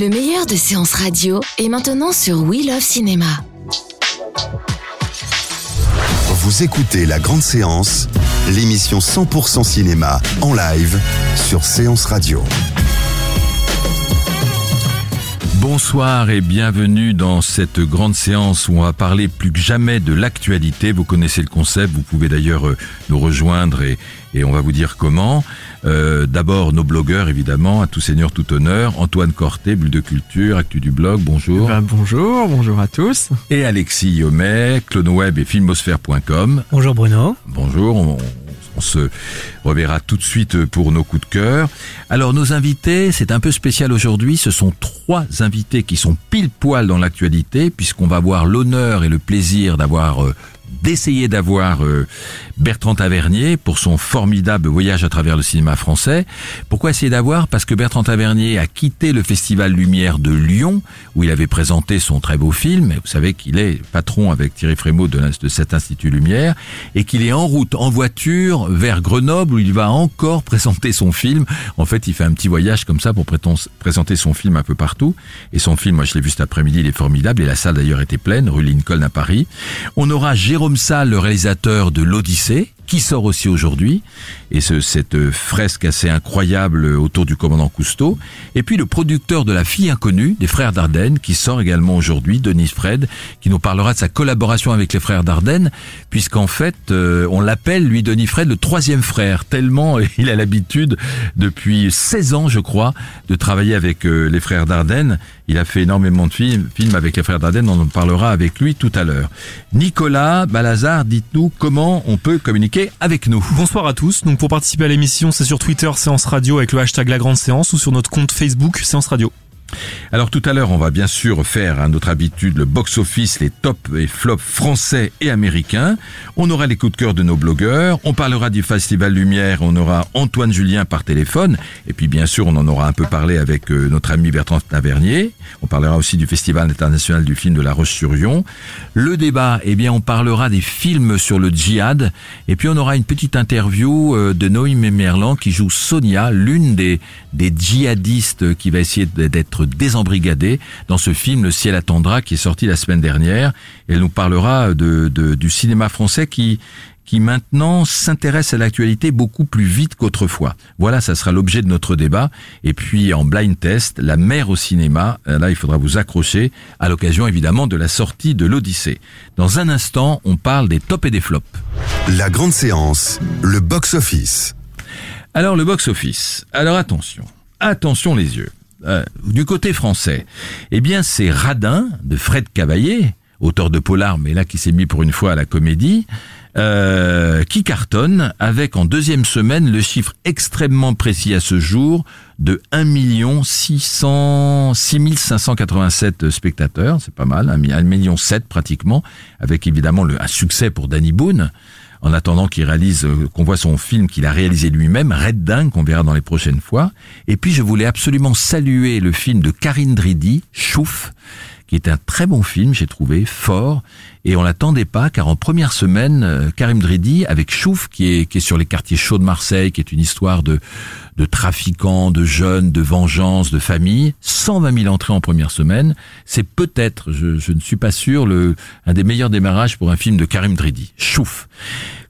Le meilleur de séances radio est maintenant sur We Love Cinéma. Vous écoutez La Grande Séance, l'émission 100% cinéma en live sur Séance Radio. Bonsoir et bienvenue dans cette grande séance où on va parler plus que jamais de l'actualité. Vous connaissez le concept, vous pouvez d'ailleurs euh, nous rejoindre et, et on va vous dire comment. Euh, D'abord nos blogueurs évidemment, à tout seigneur, tout honneur. Antoine Corté, Bulle de Culture, Actu du Blog, bonjour. Ben, bonjour, bonjour à tous. Et Alexis Yomet, CloneWeb et Filmosphère.com. Bonjour Bruno. Bonjour, on, on se reverra tout de suite pour nos coups de cœur. Alors nos invités, c'est un peu spécial aujourd'hui, ce sont trois invités qui sont pile poil dans l'actualité puisqu'on va avoir l'honneur et le plaisir d'avoir euh, d'essayer d'avoir euh, Bertrand Tavernier pour son formidable voyage à travers le cinéma français. Pourquoi essayer d'avoir? Parce que Bertrand Tavernier a quitté le Festival Lumière de Lyon, où il avait présenté son très beau film. Vous savez qu'il est patron avec Thierry Frémaux de, de cet Institut Lumière, et qu'il est en route, en voiture, vers Grenoble, où il va encore présenter son film. En fait, il fait un petit voyage comme ça pour présenter son film un peu partout. Et son film, moi je l'ai vu cet après-midi, il est formidable, et la salle d'ailleurs était pleine, rue Lincoln à Paris. On aura Jérôme Salle, le réalisateur de l'Odyssée, qui sort aussi aujourd'hui, et ce, cette fresque assez incroyable autour du commandant Cousteau, et puis le producteur de La fille inconnue, des frères Dardenne, qui sort également aujourd'hui, Denis Fred, qui nous parlera de sa collaboration avec les frères Dardenne, puisqu'en fait, euh, on l'appelle, lui, Denis Fred, le troisième frère, tellement il a l'habitude, depuis 16 ans, je crois, de travailler avec euh, les frères Dardenne. Il a fait énormément de films, avec les frères Dardenne, on en parlera avec lui tout à l'heure. Nicolas Balazar, dites-nous comment on peut communiquer avec nous. Bonsoir à tous. Donc pour participer à l'émission, c'est sur Twitter Séance Radio avec le hashtag La Grande Séance ou sur notre compte Facebook Séance Radio. Alors tout à l'heure, on va bien sûr faire à notre habitude le box-office, les tops et flops français et américains. On aura les coups de cœur de nos blogueurs. On parlera du Festival Lumière. On aura Antoine Julien par téléphone. Et puis bien sûr, on en aura un peu parlé avec euh, notre ami Bertrand Tavernier. On parlera aussi du Festival international du film de La Roche-sur-Yon. Le débat, eh bien, on parlera des films sur le djihad. Et puis on aura une petite interview euh, de Noémie Merlan qui joue Sonia, l'une des, des djihadistes qui va essayer d'être désembrigadée dans ce film Le ciel attendra qui est sorti la semaine dernière. Elle nous parlera de, de du cinéma français qui qui maintenant s'intéresse à l'actualité beaucoup plus vite qu'autrefois. Voilà, ça sera l'objet de notre débat. Et puis en blind test, la mer au cinéma, là il faudra vous accrocher à l'occasion évidemment de la sortie de l'Odyssée. Dans un instant, on parle des tops et des flops. La grande séance, le box-office. Alors le box-office. Alors attention, attention les yeux. Euh, du côté français, eh bien c'est Radin de Fred Cavaillé, auteur de polar, mais là qui s'est mis pour une fois à la comédie, euh, qui cartonne avec en deuxième semaine le chiffre extrêmement précis à ce jour de 1 600 6587 spectateurs, c'est pas mal, 1 million 7 pratiquement, avec évidemment le, un succès pour Danny Boone en attendant qu'il réalise, euh, qu'on voit son film qu'il a réalisé lui-même, Red Dingue, qu'on verra dans les prochaines fois. Et puis je voulais absolument saluer le film de Karine Dridi, Chouf, qui est un très bon film, j'ai trouvé, fort, et on l'attendait pas, car en première semaine, euh, Karim Dridi, avec Chouf, qui est, qui est sur les quartiers chauds de Marseille, qui est une histoire de, de trafiquants, de jeunes, de vengeance, de famille, 120 000 entrées en première semaine, c'est peut-être, je, je ne suis pas sûr, le, un des meilleurs démarrages pour un film de Karim Dridi, Chouf.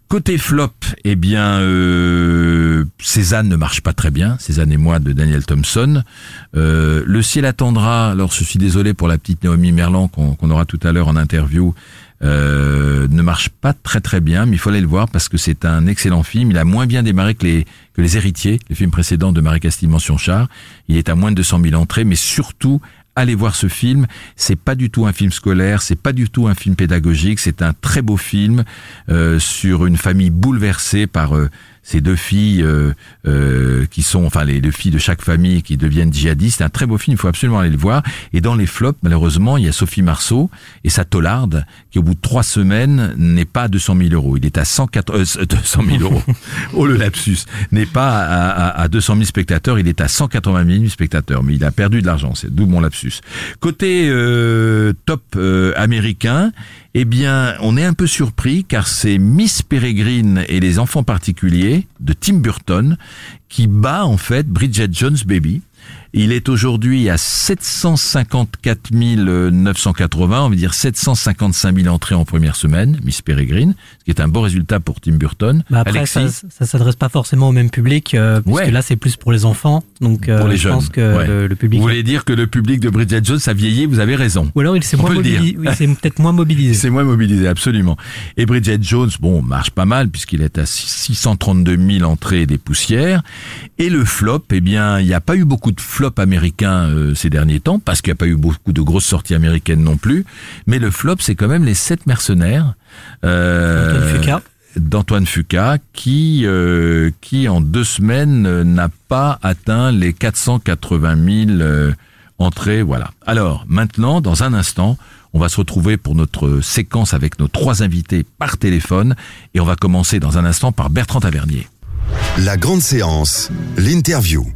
Côté flop, eh bien, euh, Cézanne ne marche pas très bien. Cézanne et moi de Daniel Thompson. Euh, le ciel attendra. Alors, je suis désolé pour la petite Naomi Merlan qu'on aura tout à l'heure en interview. Euh, ne marche pas très très bien, mais il aller le voir parce que c'est un excellent film. Il a moins bien démarré que les que les Héritiers, les films précédents de Marie-Castille Mention-Char. Il est à moins de 200 000 entrées, mais surtout allez voir ce film. C'est pas du tout un film scolaire, c'est pas du tout un film pédagogique, c'est un très beau film euh, sur une famille bouleversée par euh, ces deux filles euh, euh, qui sont, enfin les deux filles de chaque famille qui deviennent djihadistes. C'est un très beau film, il faut absolument aller le voir. Et dans les flops, malheureusement, il y a Sophie Marceau et sa tolarde qui, au bout de trois semaines, n'est pas à 200 000 euros. Il est à 104, euh, 200 000 euros. oh le lapsus, n'est pas à, à, à 200 000 spectateurs, il est à 180 000 spectateurs. Mais il a perdu de l'argent, c'est d'où mon lapsus. Côté euh, top euh, américain, eh bien, on est un peu surpris car c'est Miss Peregrine et les enfants particuliers de Tim Burton qui bat en fait Bridget Jones Baby. Il est aujourd'hui à 754 980, on va dire 755 000 entrées en première semaine, Miss Peregrine, ce qui est un bon résultat pour Tim Burton. Bah après, Alexis, ça, ça s'adresse pas forcément au même public, euh, puisque là c'est plus pour les enfants, donc euh, Pour les je jeunes, pense que ouais. le, le public. vous voulez dire que le public de Bridget Jones a vieilli, vous avez raison. Ou alors il s'est moins peut mobilisé, oui, peut-être moins mobilisé. C'est moins mobilisé, absolument. Et Bridget Jones, bon, marche pas mal puisqu'il est à 632 000 entrées des poussières. Et le flop, eh bien, il n'y a pas eu beaucoup de flops américains euh, ces derniers temps parce qu'il n'y a pas eu beaucoup de grosses sorties américaines non plus. Mais le flop, c'est quand même les sept mercenaires. euh, d'Antoine Fuqua qui euh, qui en deux semaines euh, n'a pas atteint les 480 000 euh, entrées voilà alors maintenant dans un instant on va se retrouver pour notre séquence avec nos trois invités par téléphone et on va commencer dans un instant par Bertrand Tavernier La grande séance, l'interview.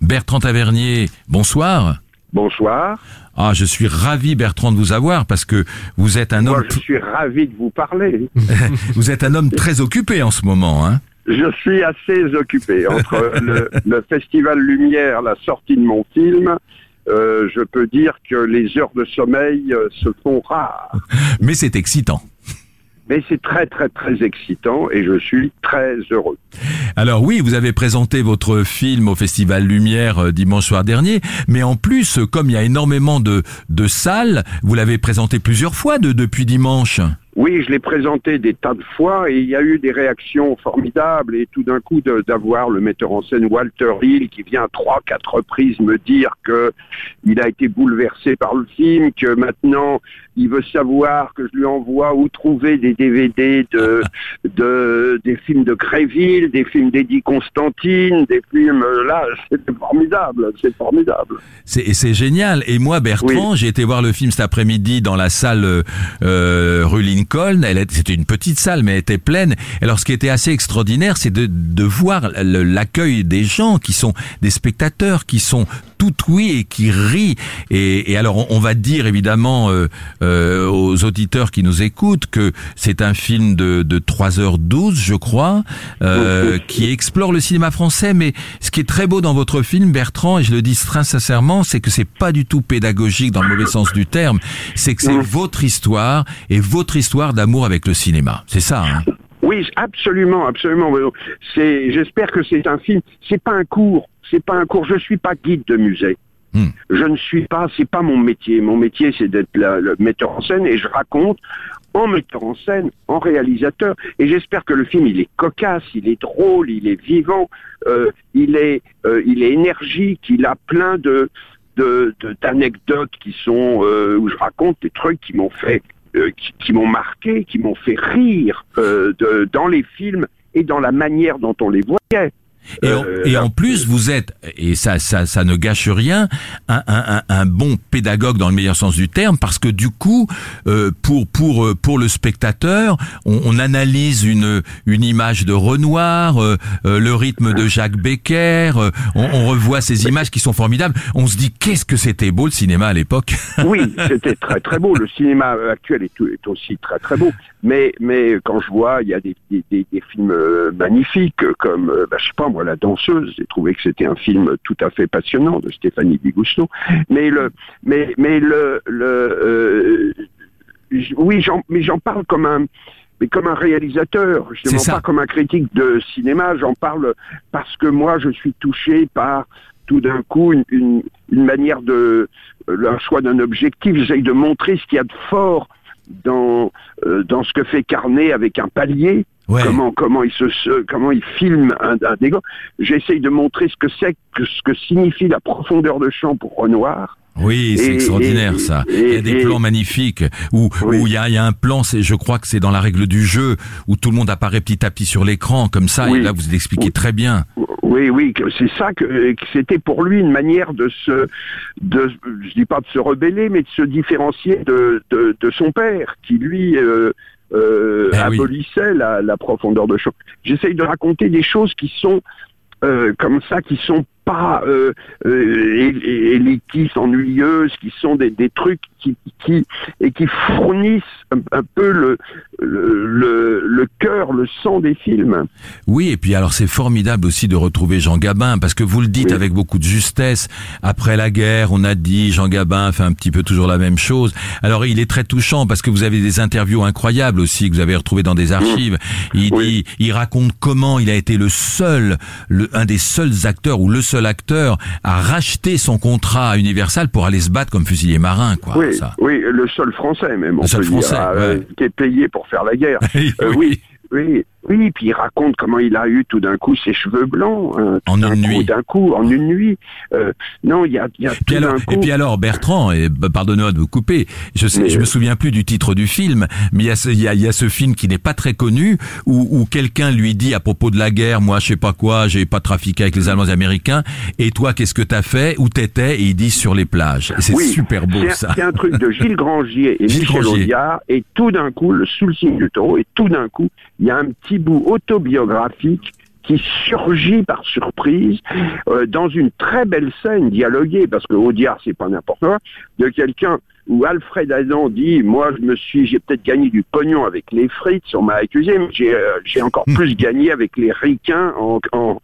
Bertrand Tavernier bonsoir Bonsoir. ah je suis ravi Bertrand de vous avoir parce que vous êtes un Moi, homme je suis ravi de vous parler. vous êtes un homme très occupé en ce moment hein Je suis assez occupé entre le, le Festival Lumière, la sortie de mon film. euh, je peux dire que les heures de sommeil euh, se font rares. mais c'est excitant Mais c'est très très très excitant et je suis très heureux. Alors oui, vous avez présenté votre film au Festival Lumière euh, dimanche soir dernier, mais en plus, comme il y a énormément de, de salles, vous l'avez présenté plusieurs fois de, depuis dimanche. Oui, je l'ai présenté des tas de fois et il y a eu des réactions formidables et tout d'un coup d'avoir le metteur en scène Walter Hill qui vient trois, quatre reprises me dire que il a été bouleversé par le film, que maintenant il veut savoir que je lui envoie où trouver des DVD de, de des films de Gréville, des films d'Eddie Constantine, des films euh, là, c'est formidable, c'est formidable. C'est génial. Et moi, Bertrand, j'ai été voir le film cet après-midi dans la salle euh, euh, rue Lincoln. Elle C'était une petite salle, mais elle était pleine. Et alors, ce qui était assez extraordinaire, c'est de, voir l'accueil des gens qui sont des spectateurs, qui sont tout oui et qui rient. Et, et alors, on, on va dire évidemment euh, euh, aux auditeurs qui nous écoutent que c'est un film de, de 3h12, je crois, euh, qui explore le cinéma français. Mais ce qui est très beau dans votre film, Bertrand, et je le dis très sincèrement, c'est que c'est pas du tout pédagogique dans le mauvais sens du terme. C'est que c'est votre histoire et votre histoire d'amour avec le cinéma. C'est ça. Hein? Oui, absolument, absolument. C'est, j'espère que c'est un film. C'est pas un cours. C'est pas un cours. Je suis pas guide de musée. Hmm. Je ne suis pas. C'est pas mon métier. Mon métier, c'est d'être le metteur en scène et je raconte en metteur en scène, en réalisateur. Et j'espère que le film, il est cocasse, il est drôle, il est vivant, euh, il est, euh, il est énergique, il a plein de de- de- d'anecdotes qui sont euh, où je raconte des trucs qui m'ont fait qui, qui m'ont marqué, qui m'ont fait rire de- dans les films et dans la manière dont on les voyait. Et, en, Euh, et là- en plus, vous êtes, et ça, ça, ça ne gâche rien, un, un, un, bon pédagogue dans le meilleur sens du terme, parce que du coup, euh, pour pour euh, pour le spectateur, on, on analyse une une image de Renoir, le rythme de Jacques Becker, on, on revoit ces images qui sont formidables. On se dit qu'est-ce que c'était beau le cinéma à l'époque. Oui, c'était très très beau. Le cinéma actuel est, est aussi très très beau. Mais mais quand je vois, il y a des, des, des- films magnifiques comme, bah, je sais pas moi, La Danseuse. J'ai trouvé que c'était un film tout à fait passionnant de Stéphanie Bigousteau. Mais le mais mais le le euh, oui, j'en mais j'en parle comme un mais comme un réalisateur, je ne pas comme un critique de cinéma, j'en parle parce que moi je suis touché par tout d'un coup une, une, une manière de euh, un choix d'un objectif. J'essaye de montrer ce qu'il y a de fort dans euh, dans ce que fait Carnet avec un palier. Ouais. Comment comment il se, comment il filme un, un. J'essaye de montrer ce que c'est que ce que signifie la profondeur de champ pour Renoir. Oui, c'est extraordinaire et- ça. et- il y a des et- plans magnifiques où Oui. où il y a, il y a un plan, c'est je crois que c'est dans la règle du jeu où tout le monde apparaît petit à petit sur l'écran comme ça. Oui. Et là, vous l'expliquez Oui. très bien. Oui, oui, c'est ça que, que c'était pour lui une manière de se, de, je dis pas de se rebeller, mais de se différencier de, de, de son père, qui lui euh, euh, Eh oui. abolissait la, la profondeur de champ. J'essaye de raconter des choses qui sont euh, comme ça, qui sont pas euh, euh, élitistes, ennuyeuses, qui sont des, des trucs qui, qui et qui fournissent un, un peu le le, le, le cœur, le sang des films. Oui, et puis alors c'est formidable aussi de retrouver Jean Gabin, parce que vous le dites Oui. avec beaucoup de justesse. Après la guerre, on a dit Jean Gabin fait un petit peu toujours la même chose. Alors il est très touchant parce que vous avez des interviews incroyables aussi que vous avez retrouvées dans des archives. Il Oui. dit, il raconte comment il a été le seul, le, un des seuls acteurs ou le seul acteur à racheter son contrat à Universal pour aller se battre comme fusilier marin, quoi. Oui, ça. oui, le seul français même, on seul peut Français, dire, euh, qui est payé pour faire la guerre. Oui, Euh, oui. oui, oui, puis il raconte comment il a eu tout d'un coup ses cheveux blancs, tout En une nuit. d'un coup, en une nuit. Euh, non, il y a, y a Puis tout alors, d'un coup. et puis alors Bertrand, et pardonnez-moi de vous couper, je sais, Mais, je me euh, souviens plus du titre du film, mais il y a ce, il y a, y a ce film qui n'est pas très connu où, où quelqu'un lui dit à propos de la guerre, moi je sais pas quoi, j'ai pas trafiqué avec les Allemands et les Américains, et toi qu'est-ce que t'as fait, où t'étais, et il dit sur les plages. C'est Oui, super beau un- ça. C'est un truc de Gilles Grangier et Gilles Michel. Audiard, et tout d'un coup, le sous le signe du taureau, et tout d'un coup, il y a un petit bout autobiographique qui surgit par surprise euh, dans une très belle scène dialoguée, parce que Audiard, c'est pas n'importe quoi, de quelqu'un où Alfred Adam dit, moi, je me suis, j'ai peut-être gagné du pognon avec les frites, on m'a accusé, mais j'ai, euh, encore plus gagné avec les ricains en, en,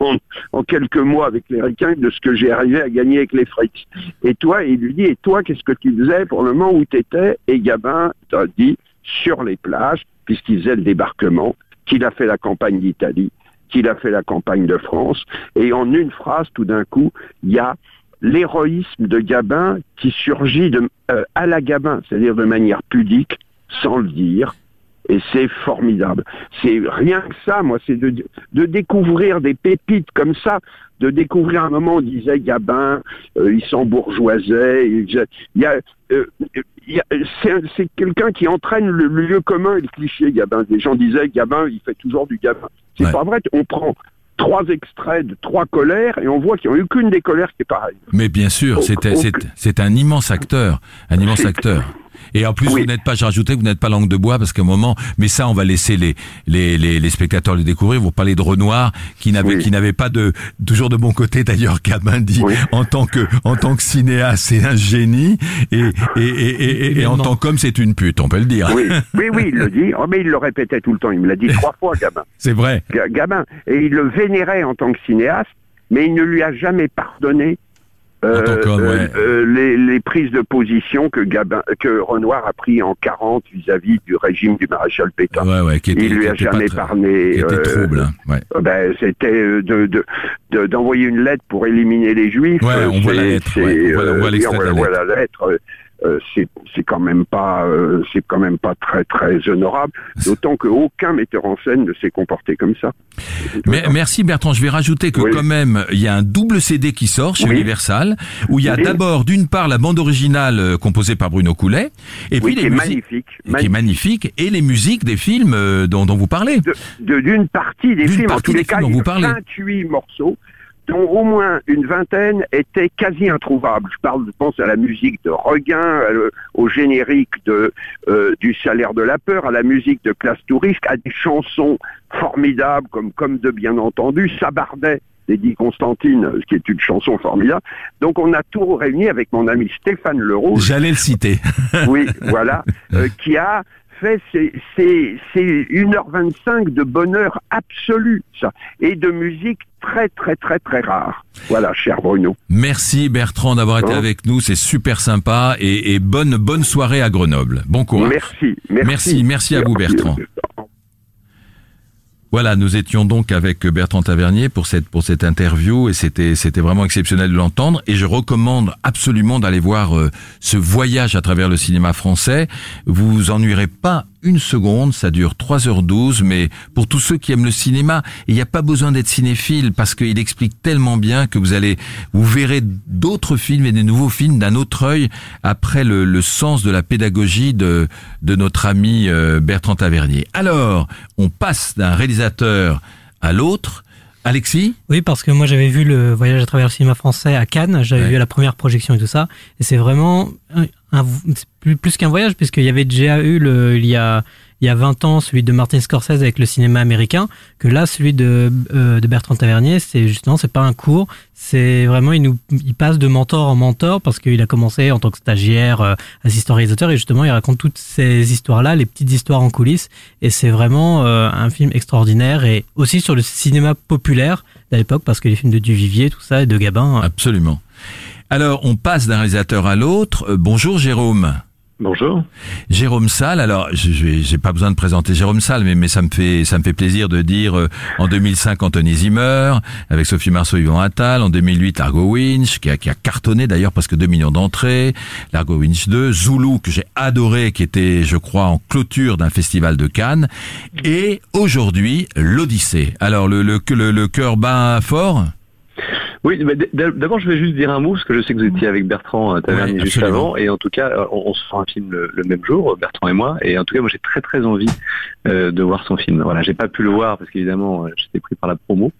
en, en quelques mois avec les ricains de ce que j'ai arrivé à gagner avec les frites. Et toi, il lui dit, et toi, qu'est-ce que tu faisais pour le moment où tu étais Et Gabin t'a dit, sur les plages, puisqu'il faisait le débarquement, qu'il a fait la campagne d'Italie, qu'il a fait la campagne de France, et en une phrase, tout d'un coup, il y a l'héroïsme de Gabin qui surgit euh, à la Gabin, c'est-à-dire de manière pudique, sans le dire, et c'est formidable. C'est rien que ça, moi, c'est de, de découvrir des pépites comme ça, de découvrir un moment où on disait Gabin, euh, il s'embourgeoisait, il, il y a, euh, c'est un- c'est quelqu'un qui entraîne le, le lieu commun et le cliché, Gabin. Des gens disaient Gabin, il fait toujours du Gabin. C'est Ouais. pas vrai, on prend trois extraits de trois colères et on voit qu'il n'y a eu qu'une des colères qui est pareille. Mais bien sûr, c'est, un immense acteur, un immense acteur. Et en plus, Oui. vous n'êtes pas, j'ai rajouté que vous n'êtes pas langue de bois parce qu'à un moment, mais ça, on va laisser les, les, les, les spectateurs le découvrir. Vous parlez de Renoir, qui n'avait, Oui. qui n'avait pas de, toujours de bon côté d'ailleurs, Gabin dit, Oui. en tant que, en tant que cinéaste, c'est un génie, et, et, et, et, et- et en tant qu'homme, c'est une pute, on peut le dire. Oui, oui, oui, il le dit. Oh, mais il le répétait tout le temps. Il me l'a dit trois fois, Gabin. C'est vrai. Ga- Gabin. Et il le vénérait en tant que cinéaste, mais il ne lui a jamais pardonné euh, ouais. euh, les, les prises de position que, Gabin, que Renoir a pris en 40 vis-à-vis du régime du maréchal Pétain. Ouais, ouais, qui était, il lui qui a jamais euh, trouble, hein, euh, ben, c'était euh, de de- d'envoyer une lettre pour éliminer les juifs. Euh, on voit la lettre, voit- voit euh, on voit la lettre. Euh, c'est c'est quand même pas euh, c'est quand même pas très très honorable d'autant qu'aucun metteur en scène ne s'est comporté comme ça Mais, merci Bertrand, je vais rajouter que Oui. quand même, il y a un double CD qui sort chez Oui. Universal, où il y a Oui. d'abord d'une part la bande originale euh, composée par Bruno Coulet, et puis qui les est musiques, magnifique, qui est magnifique, et les musiques des films euh, dont, dont vous parlez. de de- d'une partie des D'une films en partie tous des les cas dont vous parlez. 28 morceaux dont au moins une vingtaine étaient quasi introuvables. Je parle, je pense à la musique de Regain, le- au générique de euh, du Salaire de la peur, à la musique de Classe Touriste, à des chansons formidables comme Comme de bien entendu, Sabardet d'Eddie Constantine, ce qui est une chanson formidable. Donc on a tout réuni avec mon ami Stéphane Leroux, J'allais le citer. oui, voilà, euh, qui a fait c'est c'est c'est 1h25 de bonheur absolu ça et de musique très très très très rare. Voilà, cher Bruno. Merci Bertrand d'avoir été Oh. avec nous, c'est super sympa, et, et bonne bonne soirée à Grenoble. Bon courage. Merci, merci. Merci, merci à vous, Bertrand. Voilà, nous étions donc avec Bertrand Tavernier pour cette pour cette interview et c'était c'était vraiment exceptionnel de l'entendre et je recommande absolument d'aller voir euh, ce voyage à travers le cinéma français. Vous vous ennuierez pas une seconde, ça dure 3h12, mais pour tous ceux qui aiment le cinéma, il n'y a pas besoin d'être cinéphile parce qu'il explique tellement bien que vous allez, vous verrez d'autres films et des nouveaux films d'un autre œil après le, le, sens de la pédagogie de, de notre ami euh, Bertrand Tavernier. Alors, on passe d'un réalisateur à l'autre. Alexis? Oui, parce que moi j'avais vu le voyage à travers le cinéma français à Cannes, j'avais Ouais. vu la première projection et tout ça, et c'est vraiment un, plus qu'un voyage, puisqu'il y avait déjà eu le, il y a il y a 20 ans celui de Martin Scorsese avec le cinéma américain, que là celui de, euh, de Bertrand Tavernier, c'est justement c'est pas un cours, c'est vraiment il nous il passe de mentor en mentor parce qu'il a commencé en tant que stagiaire, euh, assistant réalisateur et justement il raconte toutes ces histoires là, les petites histoires en coulisses et c'est vraiment euh, un film extraordinaire et aussi sur le cinéma populaire d'à l'époque parce que les films de Duvivier tout ça et de Gabin euh, Absolument. Alors, on passe d'un réalisateur à l'autre. Euh, bonjour Jérôme. Bonjour. Jérôme Salle, alors j'ai pas besoin de présenter Jérôme Salle, mais, mais ça me fait ça me fait plaisir de dire euh, en 2005 Anthony Zimmer avec Sophie Marceau, Yvon Attal, en 2008 Largo Winch qui a, qui a cartonné d'ailleurs presque 2 millions d'entrées, Largo Winch 2, Zulu que j'ai adoré qui était je crois en clôture d'un festival de Cannes et aujourd'hui l'Odyssée. Alors le le le, le cœur bat fort? Oui, d'abord je vais juste dire un mot, parce que je sais que vous étiez avec Bertrand euh, Tavernier juste avant, et en tout cas, euh, on, on se fera un film le, le même jour, Bertrand et moi, et en tout cas, moi j'ai très très envie euh, de voir son film. Voilà, j'ai pas pu le voir parce qu'évidemment j'étais pris par la promo,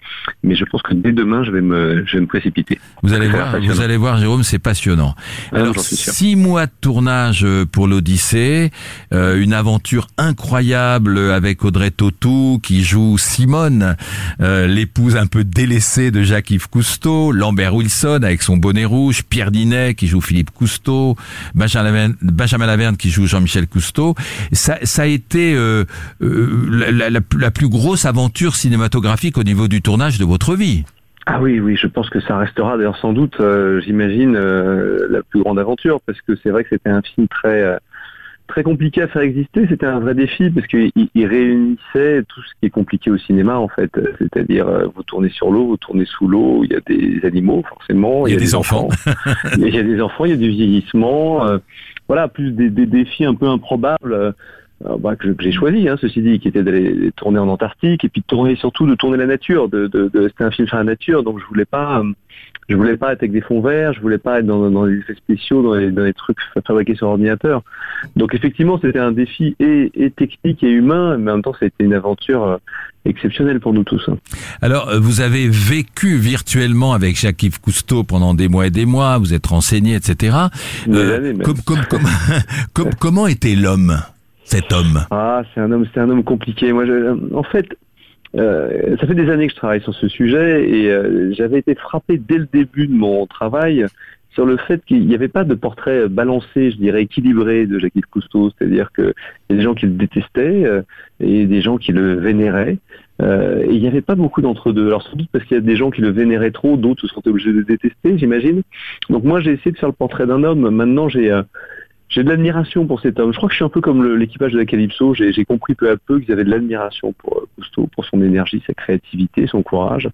mais je pense que dès demain je vais me, je vais me précipiter. Vous allez voir, vous allez voir, Jérôme, c'est passionnant. Ah, Alors, six mois de tournage pour l'Odyssée, euh, une aventure incroyable avec Audrey Tautou qui joue Simone, euh, l'épouse un peu délaissée de Cousteau, Lambert Wilson avec son bonnet rouge, Pierre Dinet qui joue Philippe Cousteau, Benjamin Benjamin Laverne qui joue Jean-Michel Cousteau. Ça, ça a été euh, euh, la, plus- grosse aventure cinématographique au niveau du tournage de votre vie. Ah oui, oui, je pense que ça restera d'ailleurs sans doute, euh, j'imagine, la plus grande aventure, parce que c'est vrai que c'était un film très très compliqué à faire exister. C'était un vrai défi parce qu'il il réunissait tout ce qui est compliqué au cinéma en fait, Euh, c'est-à-dire euh, vous tournez sur l'eau, vous tournez sous l'eau, il y a des animaux forcément, Il y a des enfants. il y a des enfants, il y a du vieillissement, euh, voilà, plus des, des défis un peu improbables. Bah, que, j'ai choisi, hein, ceci dit, qui était d'aller tourner en Antarctique et puis de tourner surtout de tourner la nature. De, de, de- c'était un film sur la nature, donc je voulais pas, euh, je voulais pas être avec des fonds verts, je voulais pas être dans, dans des effets spéciaux, dans les, dans les trucs fa- fabriqués sur ordinateur. Donc effectivement, c'était un défi et, et technique et humain, mais en même temps, c'était une aventure euh, exceptionnelle pour nous tous. hein. Alors, euh, vous avez vécu virtuellement avec Jacques-Yves Cousteau pendant des mois et des mois, vous êtes renseigné, etc. Euh, comme- comme- comment était l'homme, cet homme Ah, c'est un homme, c'est un homme compliqué. Moi, je- en fait, euh, ça fait des années que je travaille sur ce sujet et euh, j'avais été frappé dès le début de mon travail sur le fait qu'il n'y avait pas de portrait balancé, je dirais équilibré de Jacques-Yves Cousteau. C'est-à-dire qu'il y a des gens qui le détestaient euh, et des gens qui le vénéraient. Et il n'y avait pas beaucoup d'entre-deux. Alors sans doute parce qu'il y a des gens qui le vénéraient trop, d'autres se sont obligés de détester, j'imagine. Donc moi j'ai essayé de faire le portrait d'un homme. Maintenant j'ai j'ai de l'admiration pour cet homme. Je crois que je suis un peu comme l'équipage de la Calypso. J'ai compris peu à peu qu'ils avaient de l'admiration pour euh, Cousteau, pour son énergie, sa créativité, son courage,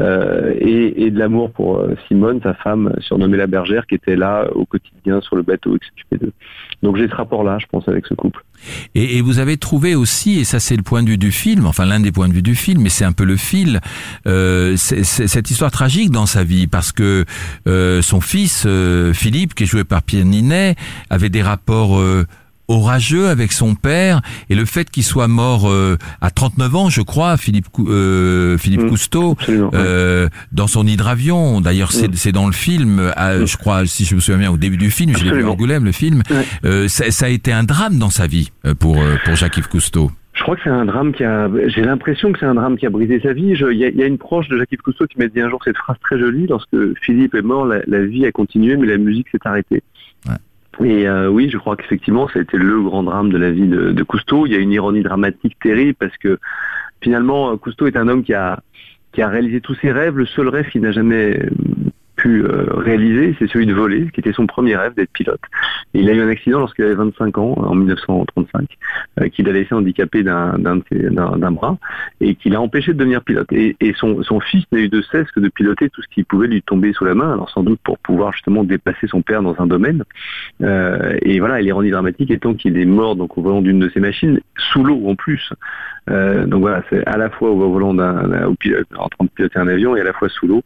euh, et, et de l'amour pour euh, Simone, sa femme, surnommée la bergère, qui était là au quotidien sur le bateau, qui s'occupait d'eux. Donc j'ai ce rapport-là, je pense, avec ce couple. et, et vous avez trouvé aussi, et ça c'est le point de vue du film, enfin l'un des points de vue du film, mais c'est un peu le fil, euh, c'est- c'est cette histoire tragique dans sa vie, parce que euh, son fils, euh, Philippe, qui est joué par Pierre Ninet, avait des rapports... orageux avec son père et le fait qu'il soit mort euh, à 39 ans je crois Philippe euh, Philippe Mm. Cousteau euh, dans son hydravion. D'ailleurs, c'est Mm. c'est dans le film, euh, je crois, si je me souviens bien, au début du film, je l'ai vu à. Angoulême, le film. Ouais. Euh, ça, ça a été un drame dans sa vie euh, pour euh, pour Jacques-Yves Cousteau. Je crois que c'est un drame qui a. J'ai l'impression que c'est un drame qui a brisé sa vie. Il y, y a une proche de Jacques-Yves Cousteau qui m'a dit un jour cette phrase très jolie lorsque Philippe est mort, la, la vie a continué, mais la musique s'est arrêtée. Ouais. Et euh, oui, je crois qu'effectivement, ça a été le grand drame de la vie de, Cousteau. Il y a une ironie dramatique terrible parce que finalement, Cousteau est un homme qui a qui a réalisé tous ses rêves. Le seul rêve qu'il n'a jamais pu euh, réaliser, c'est celui de voler, qui était son premier rêve d'être pilote. Et il a eu un accident lorsqu'il avait 25 ans, en 1935, euh, qu'il a laissé handicapé d'un bras et qui l'a empêché de devenir pilote. Et, et son, son fils n'a eu de cesse que de piloter tout ce qui pouvait lui tomber sous la main, alors sans doute pour pouvoir justement dépasser son père dans un domaine. Euh, et voilà, l'ironie dramatique étant qu'il est mort donc au volant d'une de ces machines, sous l'eau en plus. Donc voilà, c'est à la fois au volant d'un, en train de piloter un avion et à la fois sous l'eau.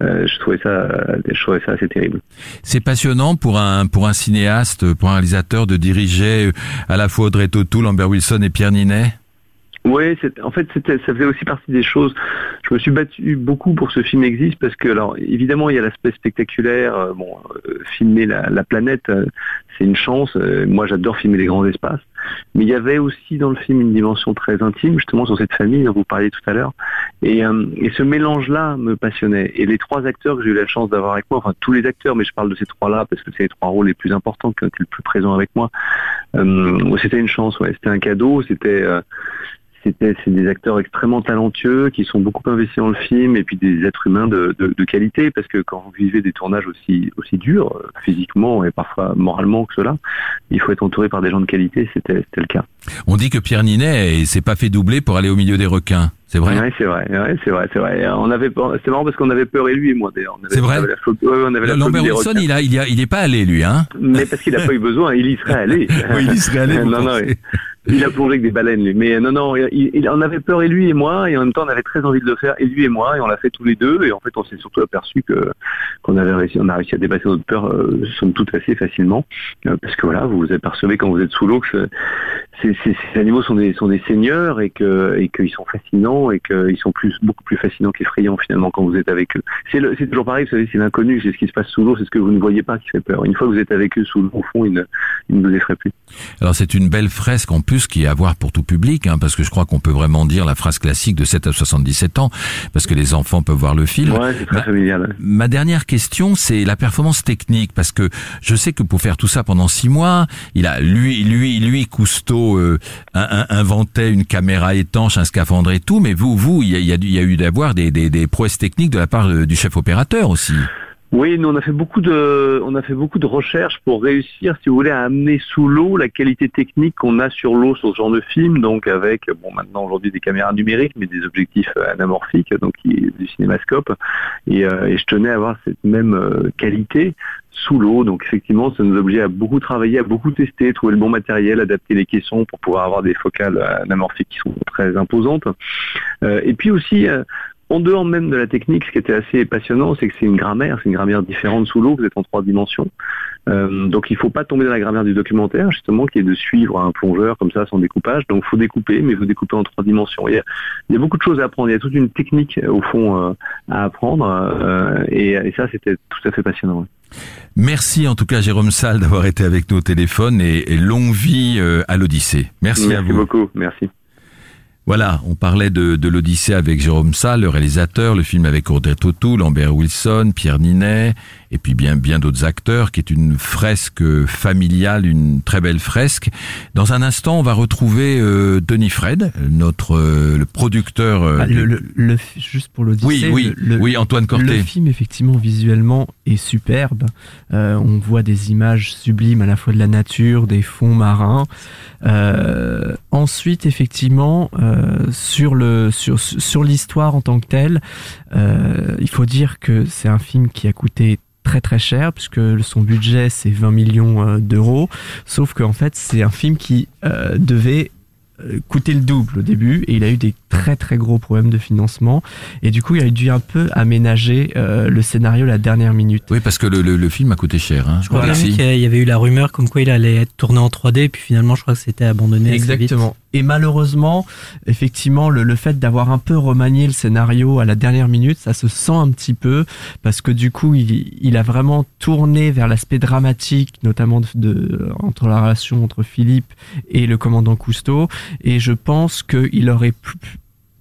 Je trouvais ça, je trouvais ça assez terrible. C'est passionnant pour un pour un cinéaste, pour un réalisateur de diriger à la fois Audrey Tautou, Lambert Wilson et Pierre Ninet? Oui, en fait, ça faisait aussi partie des choses. Je me suis battu beaucoup pour que ce film existe parce que, alors, évidemment, il y a l'aspect spectaculaire. Euh, bon, euh, filmer la, la planète, euh, c'est une chance. moi, j'adore filmer les grands espaces. Mais il y avait aussi dans le film une dimension très intime, justement, sur cette famille dont vous parliez tout à l'heure. Et, et ce mélange-là me passionnait. Et les trois acteurs que j'ai eu la chance d'avoir avec moi, enfin tous les acteurs, mais je parle de ces trois-là parce que c'est les trois rôles les plus importants qui ont été le plus présents avec moi. c'était une chance. C'était un cadeau. C'était c'était c'est des acteurs extrêmement talentueux qui sont beaucoup investis dans le film et puis des êtres humains de, de, qualité parce que quand vous vivez des tournages aussi aussi durs euh, physiquement et parfois moralement que cela, il faut être entouré par des gens de qualité. C'était c'était le cas. On dit que Pierre Ninet s'est pas fait doubler pour aller au milieu des requins. C'est vrai. C'est vrai. Ouais, c'est vrai, c'est vrai. On avait, c'est marrant parce qu'on avait peur et lui et moi d'ailleurs. C'est vrai. On avait la Lambert Wilson, il a, il a, il est pas allé lui, hein. Mais parce qu'il a pas eu besoin, il y serait allé. oui, il y serait allé. non, non. Il a plongé avec des baleines, lui. Mais non, non, il, il, on avait peur et lui et moi, et en même temps, on avait très envie de le faire, et lui et moi, et on l'a fait tous les deux. Et en fait, on s'est surtout aperçu que qu'on avait réussi, on a réussi à dépasser notre peur, euh, somme toute assez facilement, euh, parce que voilà, vous vous apercevez quand vous êtes sous l'eau que ces, ces, ces, animaux sont des sont des seigneurs et que et qu'ils sont fascinants et qu'ils sont plus beaucoup plus fascinants qu'effrayants finalement quand vous êtes avec eux. C'est c'est toujours pareil, vous savez, c'est l'inconnu, c'est ce qui se passe sous l'eau, c'est ce que vous ne voyez pas qui fait peur. Une fois que vous êtes avec eux sous l'eau, au fond, ils ne, ils ne vous effraient plus. Alors c'est une belle fresque en plus qui est à voir pour tout public, hein, parce que je crois qu'on peut vraiment dire la phrase classique de 7 à 77 ans, parce que les enfants peuvent voir le film. Ouais, c'est très ma, familial. Ma dernière question, c'est la performance technique, parce que je sais que pour faire tout ça pendant six mois, il a lui, lui, lui, Cousteau euh, inventait une caméra étanche, un scaphandre et tout, mais vous, vous, il y a, eu d'avoir des, prouesses techniques de la part du chef opérateur aussi. Oui, nous on a fait beaucoup de, on a fait beaucoup de recherches pour réussir, si vous voulez, à amener sous l'eau la qualité technique qu'on a sur l'eau sur ce genre de film, donc avec, bon, maintenant aujourd'hui des caméras numériques, mais des objectifs anamorphiques, donc du cinémascope, et, euh, et je tenais à avoir cette même euh, qualité sous l'eau, donc effectivement, ça nous obligeait à beaucoup travailler, à beaucoup tester, trouver le bon matériel, adapter les caissons pour pouvoir avoir des focales anamorphiques qui sont très imposantes, euh, et puis aussi en dehors même de la technique, ce qui était assez passionnant, c'est que c'est une grammaire, c'est une grammaire différente sous l'eau, vous êtes en trois dimensions. Euh, donc il ne faut pas tomber dans la grammaire du documentaire, justement, qui est de suivre un plongeur comme ça sans découpage. Donc il faut découper, mais il faut découper en trois dimensions. Il y, a, il y a beaucoup de choses à apprendre, il y a toute une technique au fond euh, à apprendre, euh, et, et, ça c'était tout à fait passionnant. Merci en tout cas Jérôme Salle d'avoir été avec nous au téléphone et, et longue vie à l'Odyssée. Merci, Merci à vous. beaucoup, merci. Voilà, on parlait de, l'Odyssée avec Jérôme Salle, le réalisateur, le film avec Audrey Tautou, Lambert Wilson, Pierre Ninet, et puis bien bien d'autres acteurs, qui est une fresque familiale, une très belle fresque. Dans un instant, on va retrouver euh, Denis Fred, notre euh, le producteur. Euh, bah, le, le, le, juste pour l'Odyssée. Oui, oui, oui, Antoine Corté. Le film, effectivement, visuellement, est superbe. Euh, on voit des images sublimes à la fois de la nature, des fonds marins. ensuite, effectivement, sur le sur sur l'histoire en tant que telle, il faut dire que c'est un film qui a coûté très très cher puisque son budget c'est 20 millions d'euros. Sauf qu'en fait c'est un film qui euh, devait coûter le double au début et il a eu des très très gros problèmes de financement et du coup il a dû un peu aménager euh, le scénario la dernière minute. Oui parce que le, le, le film a coûté cher. Hein. Je crois qu'il y avait eu la rumeur comme quoi il allait être tourné en 3D puis finalement je crois que c'était abandonné. Exactement. Et malheureusement, effectivement, le, le fait d'avoir un peu remanié le scénario à la dernière minute, ça se sent un petit peu parce que du coup, il, il a vraiment tourné vers l'aspect dramatique, notamment de, de, entre la relation entre Philippe et le commandant Cousteau. Et je pense qu'il aurait pu,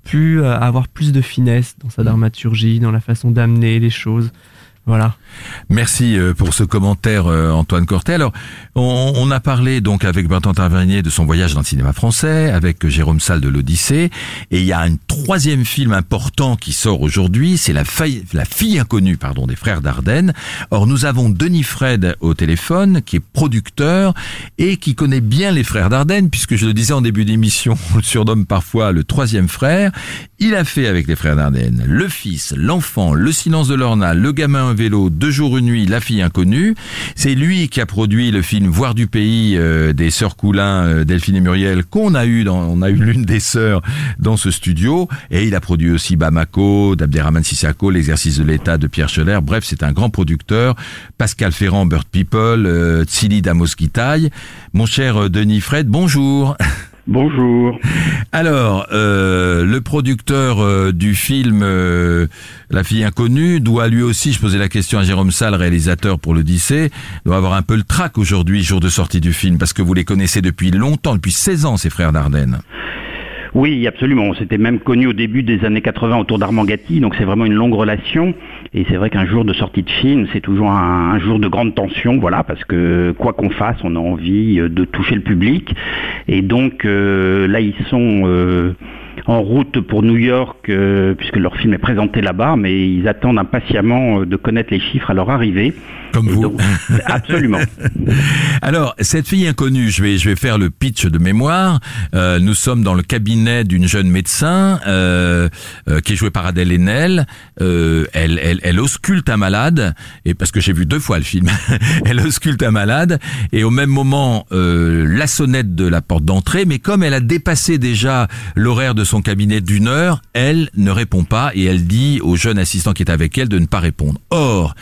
pu avoir plus de finesse dans sa dramaturgie, dans la façon d'amener les choses. Voilà. Merci euh, pour ce commentaire, euh, Antoine Cortet. Alors, on, on, a parlé donc avec Bertrand Tavernier de son voyage dans le cinéma français, avec Jérôme Salle de l'Odyssée, et il y a un troisième film important qui sort aujourd'hui, c'est la, la fille inconnue, pardon, des frères Dardenne. Or, nous avons Denis Fred au téléphone, qui est producteur et qui connaît bien les frères Dardenne, puisque je le disais en début d'émission, on le surnomme parfois le troisième frère. Il a fait avec les frères Dardenne le fils, l'enfant, le silence de l'orna, le gamin vélo, Deux jours, une nuit, La fille inconnue. C'est lui qui a produit le film Voir du pays euh, des sœurs Coulin, euh, Delphine et Muriel, qu'on a eu dans, on a eu l'une des sœurs dans ce studio. Et il a produit aussi Bamako, d'Abderrahman Sissako, L'exercice de l'État de Pierre Scheller. Bref, c'est un grand producteur. Pascal Ferrand, Bird People, euh, Tsili Damos Mon cher Denis Fred, bonjour. Bonjour. Alors, euh, le producteur euh, du film euh, La fille inconnue doit lui aussi, je posais la question à Jérôme Salle, réalisateur pour l'Odyssée, doit avoir un peu le trac aujourd'hui, jour de sortie du film, parce que vous les connaissez depuis longtemps, depuis 16 ans, ces frères Dardenne. Oui, absolument. On s'était même connu au début des années 80 autour d'Armand Gatti, donc c'est vraiment une longue relation. Et c'est vrai qu'un jour de sortie de film, c'est toujours un, jour de grande tension, voilà, parce que quoi qu'on fasse, on a envie euh, de toucher le public. Et donc euh, là, ils sont euh, en route pour New York, puisque leur film est présenté là-bas, mais ils attendent impatiemment de connaître les chiffres à leur arrivée. Comme vous. absolument. Alors, cette fille inconnue, je vais, je vais faire le pitch de mémoire. Euh, nous sommes dans le cabinet d'une jeune médecin euh, euh, qui est jouée par Adèle Haenel. elle, elle, elle ausculte un malade, et parce que j'ai vu deux fois le film, elle ausculte un malade, et au même moment, la sonnette de la porte d'entrée, mais comme elle a dépassé déjà l'horaire de son cabinet d'une heure, elle ne répond pas, et elle dit au jeune assistant qui est avec elle de ne pas répondre. Or,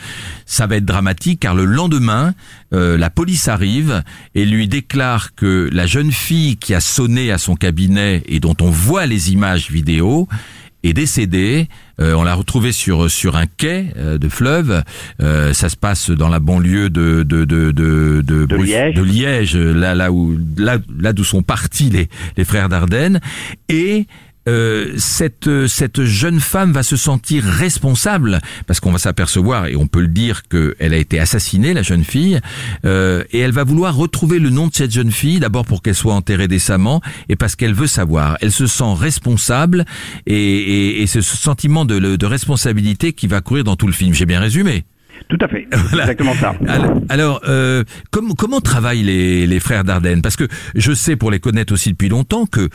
ça va être dramatique car le lendemain, euh, la police arrive et lui déclare que la jeune fille qui a sonné à son cabinet et dont on voit les images vidéo est décédée. Euh, on l'a retrouvée sur sur un quai euh, de fleuve. ça se passe dans la banlieue de de de de, de, Liège. de Liège, là là où là là d'où sont partis les les frères Dardenne et euh, cette cette jeune femme va se sentir responsable parce qu'on va s'apercevoir et on peut le dire qu'elle a été assassinée la jeune fille euh, et elle va vouloir retrouver le nom de cette jeune fille d'abord pour qu'elle soit enterrée décemment et parce qu'elle veut savoir. Elle se sent responsable et, et, et ce sentiment de, de responsabilité qui va courir dans tout le film. J'ai bien résumé tout à fait, exactement ça. Alors, euh, comment, comment travaillent les, les frères Dardenne? Parce que je sais, pour les connaître aussi depuis longtemps, que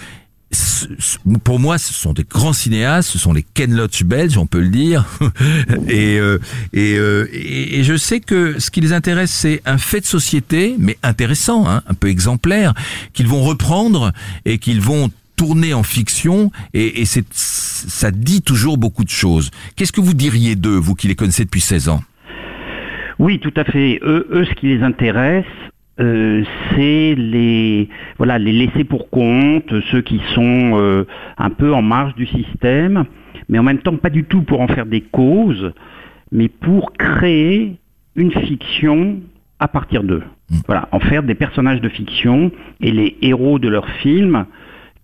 pour moi, ce sont des grands cinéastes, ce sont les Ken Loach belges, on peut le dire. et, euh, euh, et, et, je sais que ce qui les intéresse, c'est un fait de société, mais intéressant, hein, un peu exemplaire, qu'ils vont reprendre et qu'ils vont tourner en fiction. Et, et ça dit toujours beaucoup de choses. Qu'est-ce que vous diriez d'eux, vous qui les connaissez depuis 16 ans? Oui, tout à fait. Eux, eux, ce qui les intéresse, euh, c'est les voilà les laissés pour compte, ceux qui sont euh, un peu en marge du système, mais en même temps pas du tout pour en faire des causes, mais pour créer une fiction à partir d'eux. Mmh. Voilà, en faire des personnages de fiction et les héros de leurs films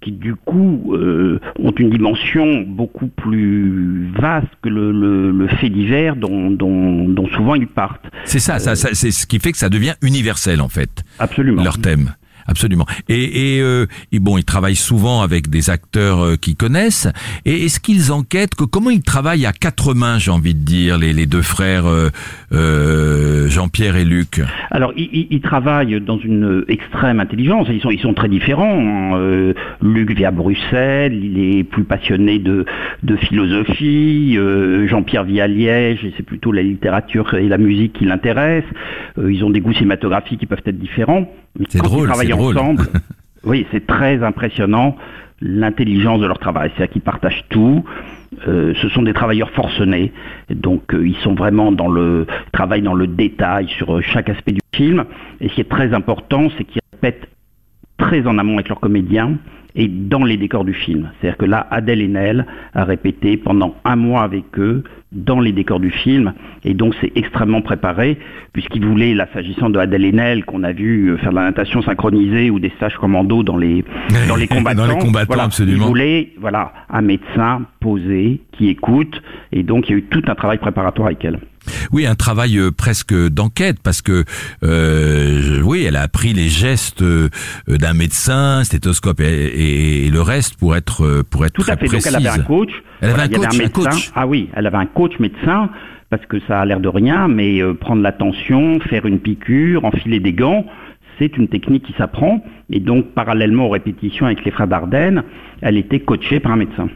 qui du coup euh, ont une dimension beaucoup plus vaste que le, le, le fait divers dont, dont, dont, souvent ils partent. C'est ça, ça, ça c'est ce qui fait que ça devient universel en fait. Absolument. Leur thème. Absolument. Et, et, euh, bon, ils travaillent souvent avec des acteurs euh, qu'ils connaissent. Et est-ce qu'ils enquêtent que comment ils travaillent à quatre mains, j'ai envie de dire, les, deux frères euh, euh Jean-Pierre et Luc? Alors, ils, ils, travaillent dans une extrême intelligence. Ils sont, ils sont très différents. Hein. Euh, Luc vit à Bruxelles, il est plus passionné de, de philosophie. Jean-Pierre vit à Liège, et c'est plutôt la littérature et la musique qui l'intéressent. ils ont des goûts cinématographiques qui peuvent être différents. C'est drôle, c'est drôle. Ensemble, oui, c'est très impressionnant l'intelligence de leur travail. C'est-à-dire qu'ils partagent tout. Euh, ce sont des travailleurs forcenés, donc euh, ils sont vraiment dans le travail dans le détail sur euh, chaque aspect du film. Et ce qui est très important, c'est qu'ils répètent très en amont avec leurs comédiens et dans les décors du film. C'est-à-dire que là, Adèle Haenel a répété pendant un mois avec eux dans les décors du film. Et donc c'est extrêmement préparé, puisqu'il voulait, là s'agissant de Adèle Haenel, qu'on a vu euh, faire de la natation synchronisée ou des stages commando dans les, dans les combattants. Dans les combattants, voilà, absolument. Il voulait voilà, un médecin posé, qui écoute, et donc il y a eu tout un travail préparatoire avec elle. Oui, un travail euh, presque d'enquête parce que euh, oui, elle a appris les gestes euh, d'un médecin, stéthoscope et, et le reste pour être pour être Tout à fait. précise. Donc elle avait un coach. Elle avait Voilà, un avait coach, un un médecin. coach. Ah oui, elle avait un coach médecin parce que ça a l'air de rien, mais euh, prendre la tension, faire une piqûre, enfiler des gants, c'est une technique qui s'apprend. Et donc parallèlement aux répétitions avec les frères Dardenne, elle était coachée par un médecin.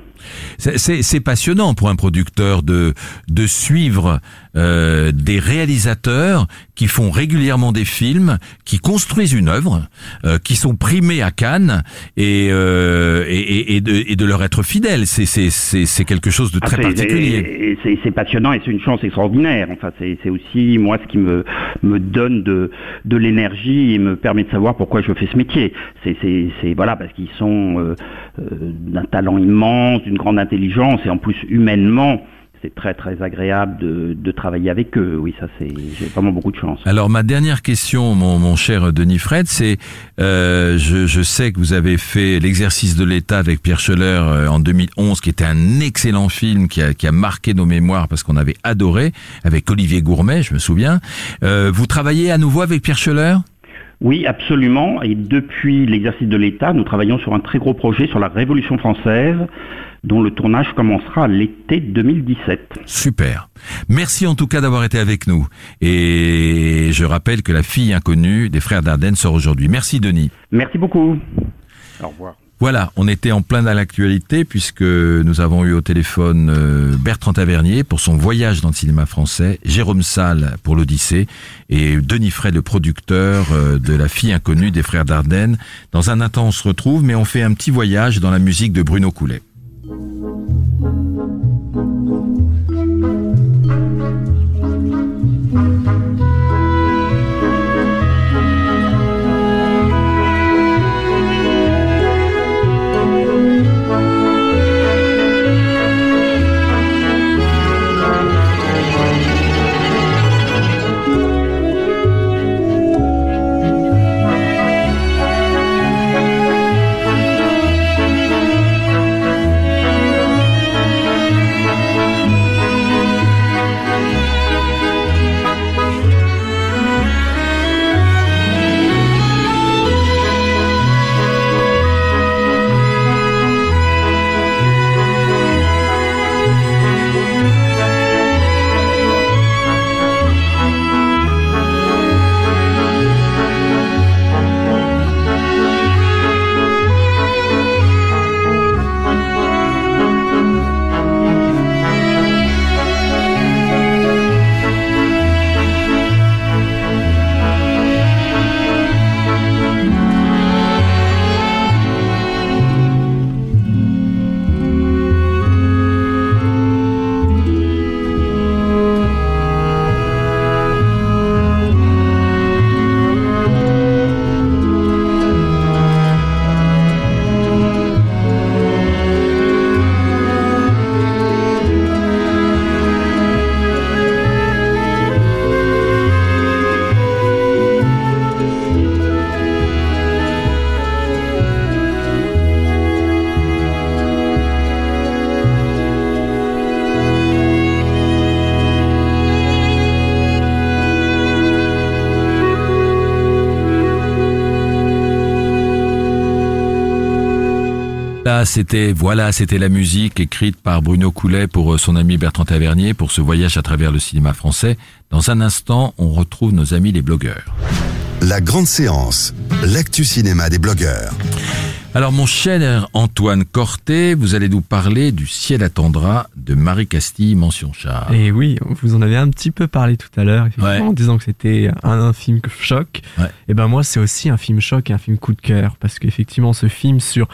C'est- passionnant pour un producteur de de suivre euh, des réalisateurs qui font régulièrement des films, qui construisent une œuvre, euh, qui sont primés à Cannes et euh, et, et- de, et de leur être fidèles. C'est c'est c'est c'est quelque chose de Ah, très particulier. C'est passionnant et c'est une chance extraordinaire. Enfin, c'est c'est aussi moi ce qui me me donne de de l'énergie et me permet de savoir pourquoi je fais ce métier. C'est c'est c'est voilà parce qu'ils sont euh, euh, d'un talent immense, d'une grande intelligence et en plus humainement. C'est très très agréable de, de travailler avec eux. Oui, ça c'est j'ai vraiment beaucoup de chance. Alors ma dernière question, mon, mon cher Denis Fred, c'est euh, je, je sais que vous avez fait l'exercice de l'État avec Pierre Scheller euh, en 2011, qui était un excellent film qui a, qui a marqué nos mémoires parce qu'on avait adoré avec Olivier Gourmet, je me souviens. Euh, vous travaillez à nouveau avec Pierre Scheller Oui, absolument. Et depuis l'exercice de l'État, nous travaillons sur un très gros projet sur la Révolution française, dont le tournage commencera l'été 2017. Super. Merci en tout cas d'avoir été avec nous. Et je rappelle que la fille inconnue des frères Dardenne sort aujourd'hui. Merci Denis. Merci beaucoup. Au revoir. Voilà, on était en plein dans l'actualité puisque nous avons eu au téléphone euh, Bertrand Tavernier pour son voyage dans le cinéma français, Jérôme Salle pour l'Odyssée et Denis Fray, le producteur euh, de La fille inconnue des frères Dardenne. Dans un instant, on se retrouve, mais on fait un petit voyage dans la musique de Bruno Coulet. C'était voilà, c'était la musique écrite par Bruno Coulet pour euh, son ami Bertrand Tavernier pour ce voyage à travers le cinéma français. Dans un instant, on retrouve nos amis les blogueurs. La grande séance, l'actu cinéma des blogueurs. Alors mon cher Antoine Corté, vous allez nous parler du ciel attendra de Marie Castille, mention char. Et oui, vous en avez un petit peu parlé tout à l'heure, effectivement, Ouais. en disant que c'était un, un film choc. Ouais. Et ben moi, c'est aussi un film choc et un film coup de cœur, parce qu'effectivement, ce film sur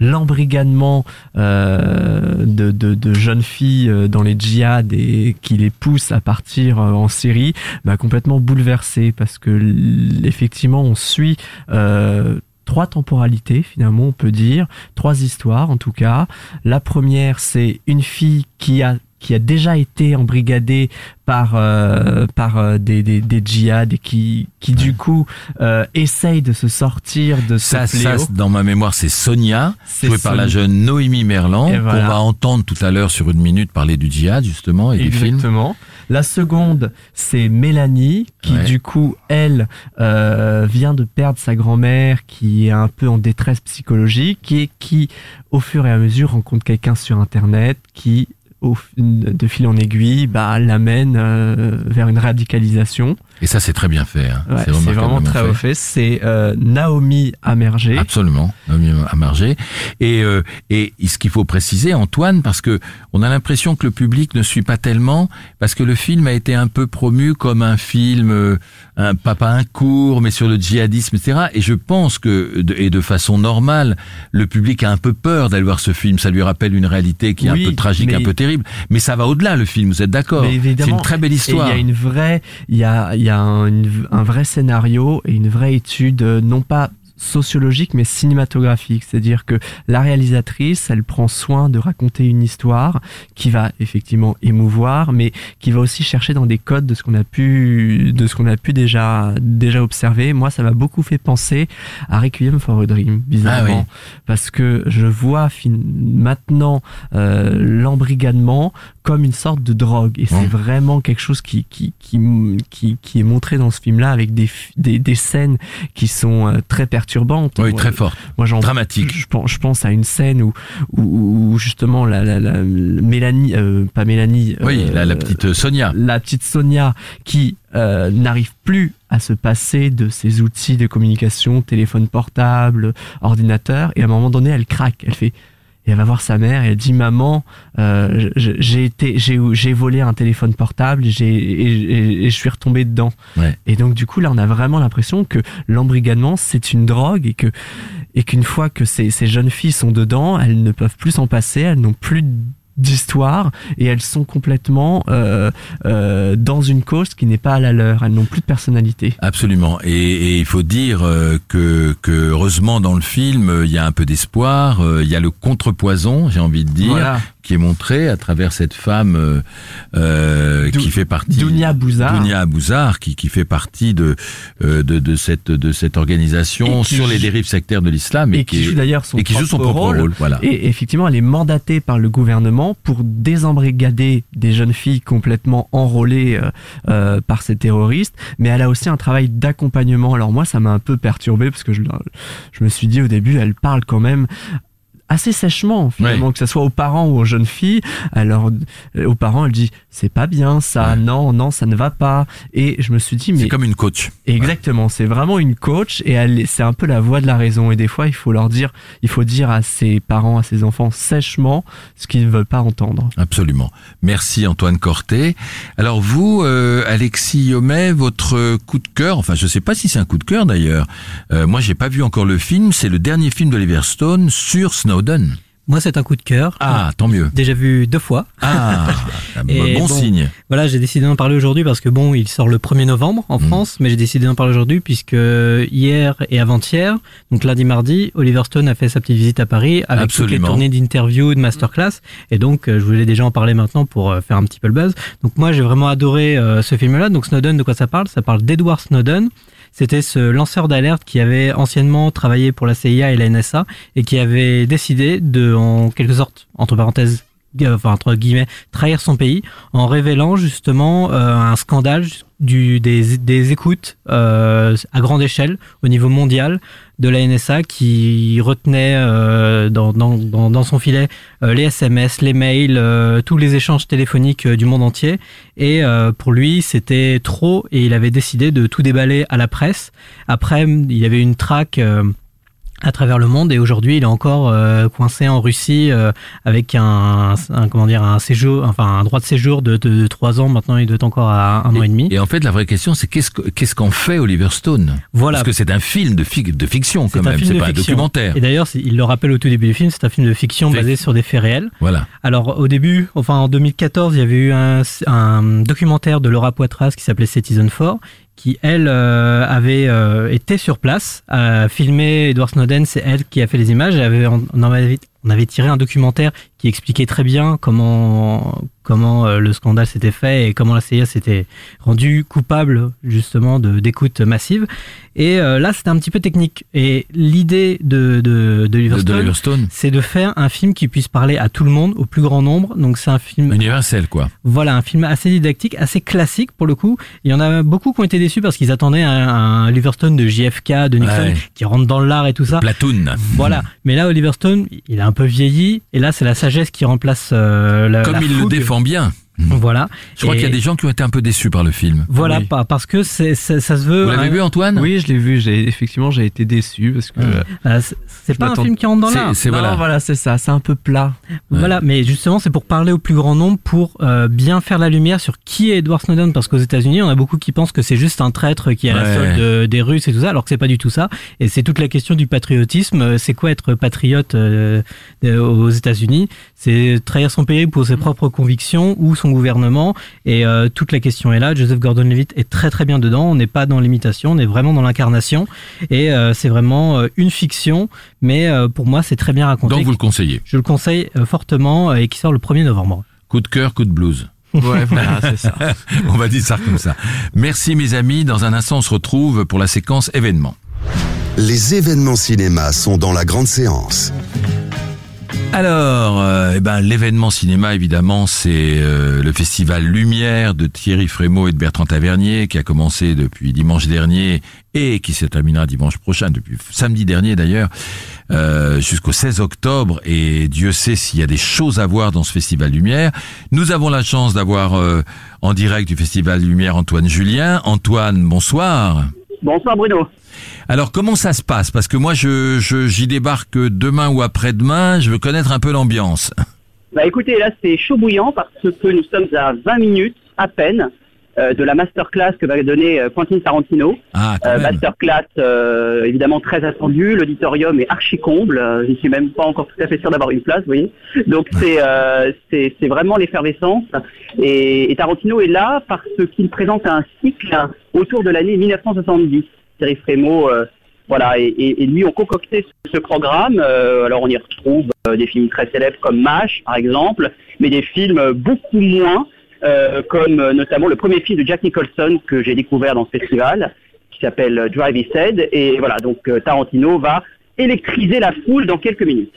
l'embrigadement euh, de, de, de jeunes filles euh, dans les djihad et qui les pousse à partir euh, en Syrie, m'a complètement bouleversé, parce que effectivement, on suit. Euh, Trois temporalités, finalement, on peut dire, trois histoires en tout cas. La première, c'est une fille qui a qui a déjà été embrigadé par euh, par euh, des, des des djihad et qui qui du coup euh, essaye de se sortir de ce Ça, fléau. ça, dans ma mémoire, c'est Sonia, jouée par la jeune Noémie Merlan, Et qu'on voilà. va entendre tout à l'heure sur une minute parler du djihad, justement, et des films. Exactement. La seconde, c'est Mélanie, qui Ouais. du coup, elle, euh, vient de perdre sa grand-mère, qui est un peu en détresse psychologique et qui, au fur et à mesure, rencontre quelqu'un sur Internet qui, au, de fil en aiguille, bah, l'amène euh, vers une radicalisation. Et ça, c'est très bien fait. hein. Ouais, c'est vraiment très haut fait. C'est euh, Naomi Amergé. Absolument, Naomi Amargé. Et, euh, et ce qu'il faut préciser, Antoine, parce que on a l'impression que le public ne suit pas tellement, parce que le film a été un peu promu comme un film, euh, un papa un court, mais sur le djihadisme, etc. Et je pense que, et de façon normale, le public a un peu peur d'aller voir ce film. Ça lui rappelle une réalité qui est Oui, un peu tragique, mais- un peu terrible. Mais ça va au-delà, le film. Vous êtes d'accord? C'est une très belle histoire. Il y a une vraie, il y a, y a un, une- un vrai scénario et une vraie étude, euh, non pas sociologique mais cinématographique, c'est-à-dire que la réalisatrice, elle prend soin de raconter une histoire qui va effectivement émouvoir, mais qui va aussi chercher dans des codes de ce qu'on a pu, de ce qu'on a pu déjà déjà observer. Moi, ça m'a beaucoup fait penser à Requiem for a Dream, bizarrement, Ah parce que je vois fin- maintenant euh, l'embrigadement comme une sorte de drogue et c'est vraiment quelque chose qui qui, qui qui qui est montré dans ce film là avec des des, des scènes qui sont euh, très perturbantes Oui, Moi, très fort. moi j'en Dramatique. je pense je pense à une scène où où, où justement la, la, la Mélanie euh, pas Mélanie Oui, euh, la, la petite Sonia. la petite Sonia qui euh, n'arrive plus à se passer de ses outils de communication, téléphone portable, ordinateur, et à un moment donné, elle craque. Elle fait, et elle va voir sa mère et elle dit maman, euh, j'ai été, j'ai, j'ai volé un téléphone portable, j'ai et, et- et je suis retombé dedans. Ouais. Et donc du coup là, on a vraiment l'impression que l'embrigadement c'est une drogue et que et qu'une fois que ces, ces jeunes filles sont dedans, elles ne peuvent plus s'en passer, elles n'ont plus d'histoire et elles sont complètement euh, euh, dans une cause qui n'est pas à la leur. Elles n'ont plus de personnalité. Absolument. Et, et il faut dire euh, que, que heureusement dans le film, euh, il y a un peu d'espoir. euh, Il y a le contrepoison, j'ai envie de dire, Voilà. Qui est montré à travers cette femme euh, euh, qui fait partie. Dounia Bouzard. Dounia Bouzard, qui, qui fait partie de, euh, de, de cette, de cette organisation Et qui sur les dérives sectaires de l'islam. et qui est- joue d'ailleurs son et qui joue son propre propre rôle. voilà. Et effectivement, elle est mandatée par le gouvernement pour désembrigader des jeunes filles complètement enrôlées euh, euh, par ces terroristes. Mais elle a aussi un travail d'accompagnement. Alors moi, ça m'a un peu perturbé parce que je, je me suis dit au début, elle parle quand même assez sèchement finalement que ce soit aux parents ou aux jeunes filles alors euh, aux parents elle dit c'est pas bien ça Ouais. non non ça ne va pas et je me suis dit mais C'est comme une coach. Exactement, c'est vraiment une coach et elle, c'est un peu la voix de la raison. Et des fois, il faut leur dire, il faut dire à ses parents, à ses enfants sèchement ce qu'ils ne veulent pas entendre. Absolument. Merci Antoine Corté. Alors vous, euh, Alexis Yomet, votre coup de cœur, enfin je sais pas si c'est un coup de cœur d'ailleurs. Euh, moi j'ai pas vu encore le film, c'est le dernier film d'Oliver Stone sur Snowden. Moi, c'est un coup de cœur. Ah, tant mieux. Déjà vu deux fois. Ah, bon, bon, signe. Voilà, j'ai décidé d'en parler aujourd'hui parce que bon, il sort le 1er novembre en Mm. France, mais j'ai décidé d'en parler aujourd'hui puisque hier et avant-hier, donc lundi, mardi, Oliver Stone a fait sa petite visite à Paris avec toutes les Absolument. tournées d'interviews, de masterclass, et donc euh, je voulais déjà en parler maintenant pour euh, faire un petit peu le buzz. Donc moi, j'ai vraiment adoré euh, ce film-là. Donc Snowden, de quoi ça parle? Ça parle d'Edward Snowden. C'était ce lanceur d'alerte qui avait anciennement travaillé pour la CIA et la NSA et qui avait décidé de, en quelque sorte, entre parenthèses, enfin entre guillemets, trahir son pays en révélant justement euh, un scandale du, des, des écoutes euh, à grande échelle au niveau mondial de la NSA qui retenait euh, dans, dans, dans, son filet euh, les SMS, les mails, euh, tous les échanges téléphoniques euh, du monde entier. Et euh, pour lui, c'était trop et il avait décidé de tout déballer à la presse. Après, il y avait une traque euh, à travers le monde et aujourd'hui il est encore euh, coincé en Russie euh, avec un, un comment dire un séjour enfin un droit de séjour de, de, de trois ans maintenant il doit encore à un an et demi Et en fait, la vraie question, c'est qu'est-ce que- qu'est-ce qu'en fait Oliver Stone? Voilà. Parce que c'est un film de, fic- de fiction quand un même, c'est pas un fiction. documentaire. Et d'ailleurs, il le rappelle au tout début du film, c'est un film de fiction basé sur des faits réels. Voilà. Alors au début, enfin en 2014, il y avait eu un, un documentaire de Laura Poitras qui s'appelait Citizen 4 qui elle euh, avait euh, été sur place, a filmé Edward Snowden, c'est elle qui a fait les images, et avait, en avait, on avait tiré un documentaire qui expliquait très bien comment comment euh, le scandale s'était fait et comment la CIA s'était rendue coupable justement de d'écoute massive. Et euh, là, c'était un petit peu technique. Et l'idée de de, de Liverstone, c'est de faire un film qui puisse parler à tout le monde, au plus grand nombre. Donc c'est un film Universel, quoi. voilà, un film assez didactique, assez classique pour le coup. Il y en a beaucoup qui ont été déçus parce qu'ils attendaient un, un Liverstone de JFK, de Nixon, Ouais. qui rentre dans l'art et tout ça. Platoon. Voilà. Mais là, Oliver Stone, il a un peu vieilli. Et là, c'est la sagesse qui remplace euh, la, Comme la il le défend bien. Voilà. Je crois Et qu'il y a des gens qui ont été un peu déçus par le film. Voilà, Oui. pa- parce que c'est, c'est- ça se veut. Vous l'avez un- vu, Antoine? Oui, je l'ai vu. J'ai effectivement, j'ai été déçu parce que euh, c'est, c'est pas un film qui rentre dans C'est- l'art. c'est- Non, voilà. voilà, c'est ça. C'est un peu plat. Voilà, mais justement, c'est pour parler au plus grand nombre, pour euh, bien faire la lumière sur qui est Edward Snowden, parce qu'aux États-Unis, on a beaucoup qui pensent que c'est juste un traître qui est à la solde de- des Russes et tout ça, alors que c'est pas du tout ça. Et c'est toute la question du patriotisme. Euh, C'est quoi être patriote euh, euh, aux États-Unis? C'est trahir son pays pour ses propres convictions ou son gouvernement. Et euh, toute la question est là. Joseph Gordon-Levitt est très très bien dedans. On n'est pas dans l'imitation, on est vraiment dans l'incarnation. Et euh, c'est vraiment euh, une fiction, mais euh, pour moi, c'est très bien raconté. Donc vous le conseillez. Je le conseille euh, fortement euh, et qui sort le 1er novembre. Coup de cœur, coup de blues. Ouais, voilà, c'est ça. On va dire ça comme ça. Merci mes amis. Dans un instant, on se retrouve pour la séquence événements. Les événements cinéma sont dans la grande séance. Alors, euh, eh ben, l'événement cinéma, évidemment, c'est euh, le festival Lumière de Thierry Frémaux et de Bertrand Tavernier, qui a commencé depuis dimanche dernier et qui se terminera dimanche prochain, depuis samedi dernier d'ailleurs, euh, jusqu'au 16 octobre. Et Dieu sait s'il y a des choses à voir dans ce festival Lumière. Nous avons la chance d'avoir euh, en direct du festival Lumière Antoine Julien. Antoine, bonsoir. Bonsoir Bruno. Alors comment ça se passe? Parce que moi je je- j'y débarque demain ou après-demain, je veux connaître un peu l'ambiance. Bah écoutez, là c'est chaud bouillant parce que nous sommes à 20 minutes à peine euh, de la masterclass que va donner euh, Quentin Tarantino. Ah, Euh, masterclass évidemment très attendue, l'auditorium est archi comble, je ne suis même pas encore tout à fait sûr d'avoir une place, vous voyez. Donc c'est c'est c'est vraiment l'effervescence et, et Tarantino est là parce qu'il présente un cycle autour de l'année 1970. Thierry Frémaux euh, voilà, et, lui ont concocté ce, programme. Euh, alors on y retrouve euh, des films très célèbres comme MASH, par exemple, mais des films beaucoup moins, comme notamment le premier film de Jack Nicholson que j'ai découvert dans ce festival, qui s'appelle Drive His Head. Et voilà, donc Tarantino va électriser la foule dans quelques minutes.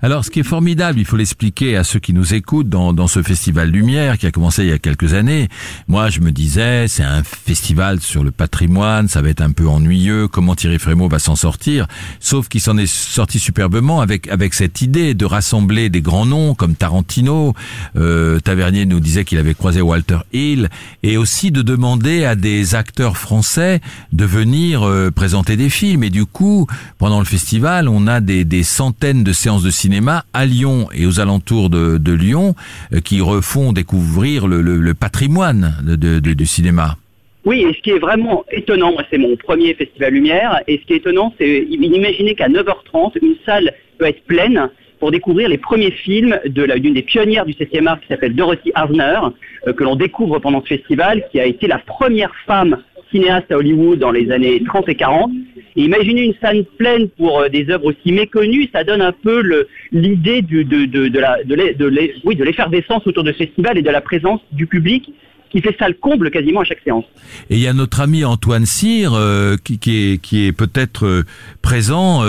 Alors, ce qui est formidable, il faut l'expliquer à ceux qui nous écoutent dans, dans ce festival Lumière qui a commencé il y a quelques années. Moi, je me disais, c'est un festival sur le patrimoine, ça va être un peu ennuyeux. Comment Thierry Frémaux va s'en sortir? Sauf qu'il s'en est sorti superbement avec avec cette idée de rassembler des grands noms comme Tarantino. Euh, Tavernier nous disait qu'il avait croisé Walter Hill et aussi de demander à des acteurs français de venir euh, présenter des films. Et du coup, pendant le festival, on a des, centaines de séances de cinéma à Lyon et aux alentours de, Lyon euh, qui refont découvrir le, patrimoine du cinéma. Oui, et ce qui est vraiment étonnant, c'est mon premier festival Lumière, et ce qui est étonnant, c'est imaginer qu'à 9h30, une salle peut être pleine pour découvrir les premiers films de d'une des pionnières du 7e art qui s'appelle Dorothy Harner, euh, que l'on découvre pendant ce festival, qui a été la première femme cinéaste à Hollywood dans les années 30 et 40. Et imaginez une salle pleine pour euh, des œuvres aussi méconnues, ça donne un peu le- l'idée de, l'e- l'e- l'effervescence autour de ce festival et de la présence du public qui fait salle comble quasiment à chaque séance. Et il y a notre ami Antoine Cyr euh, qui, est, peut-être euh, présent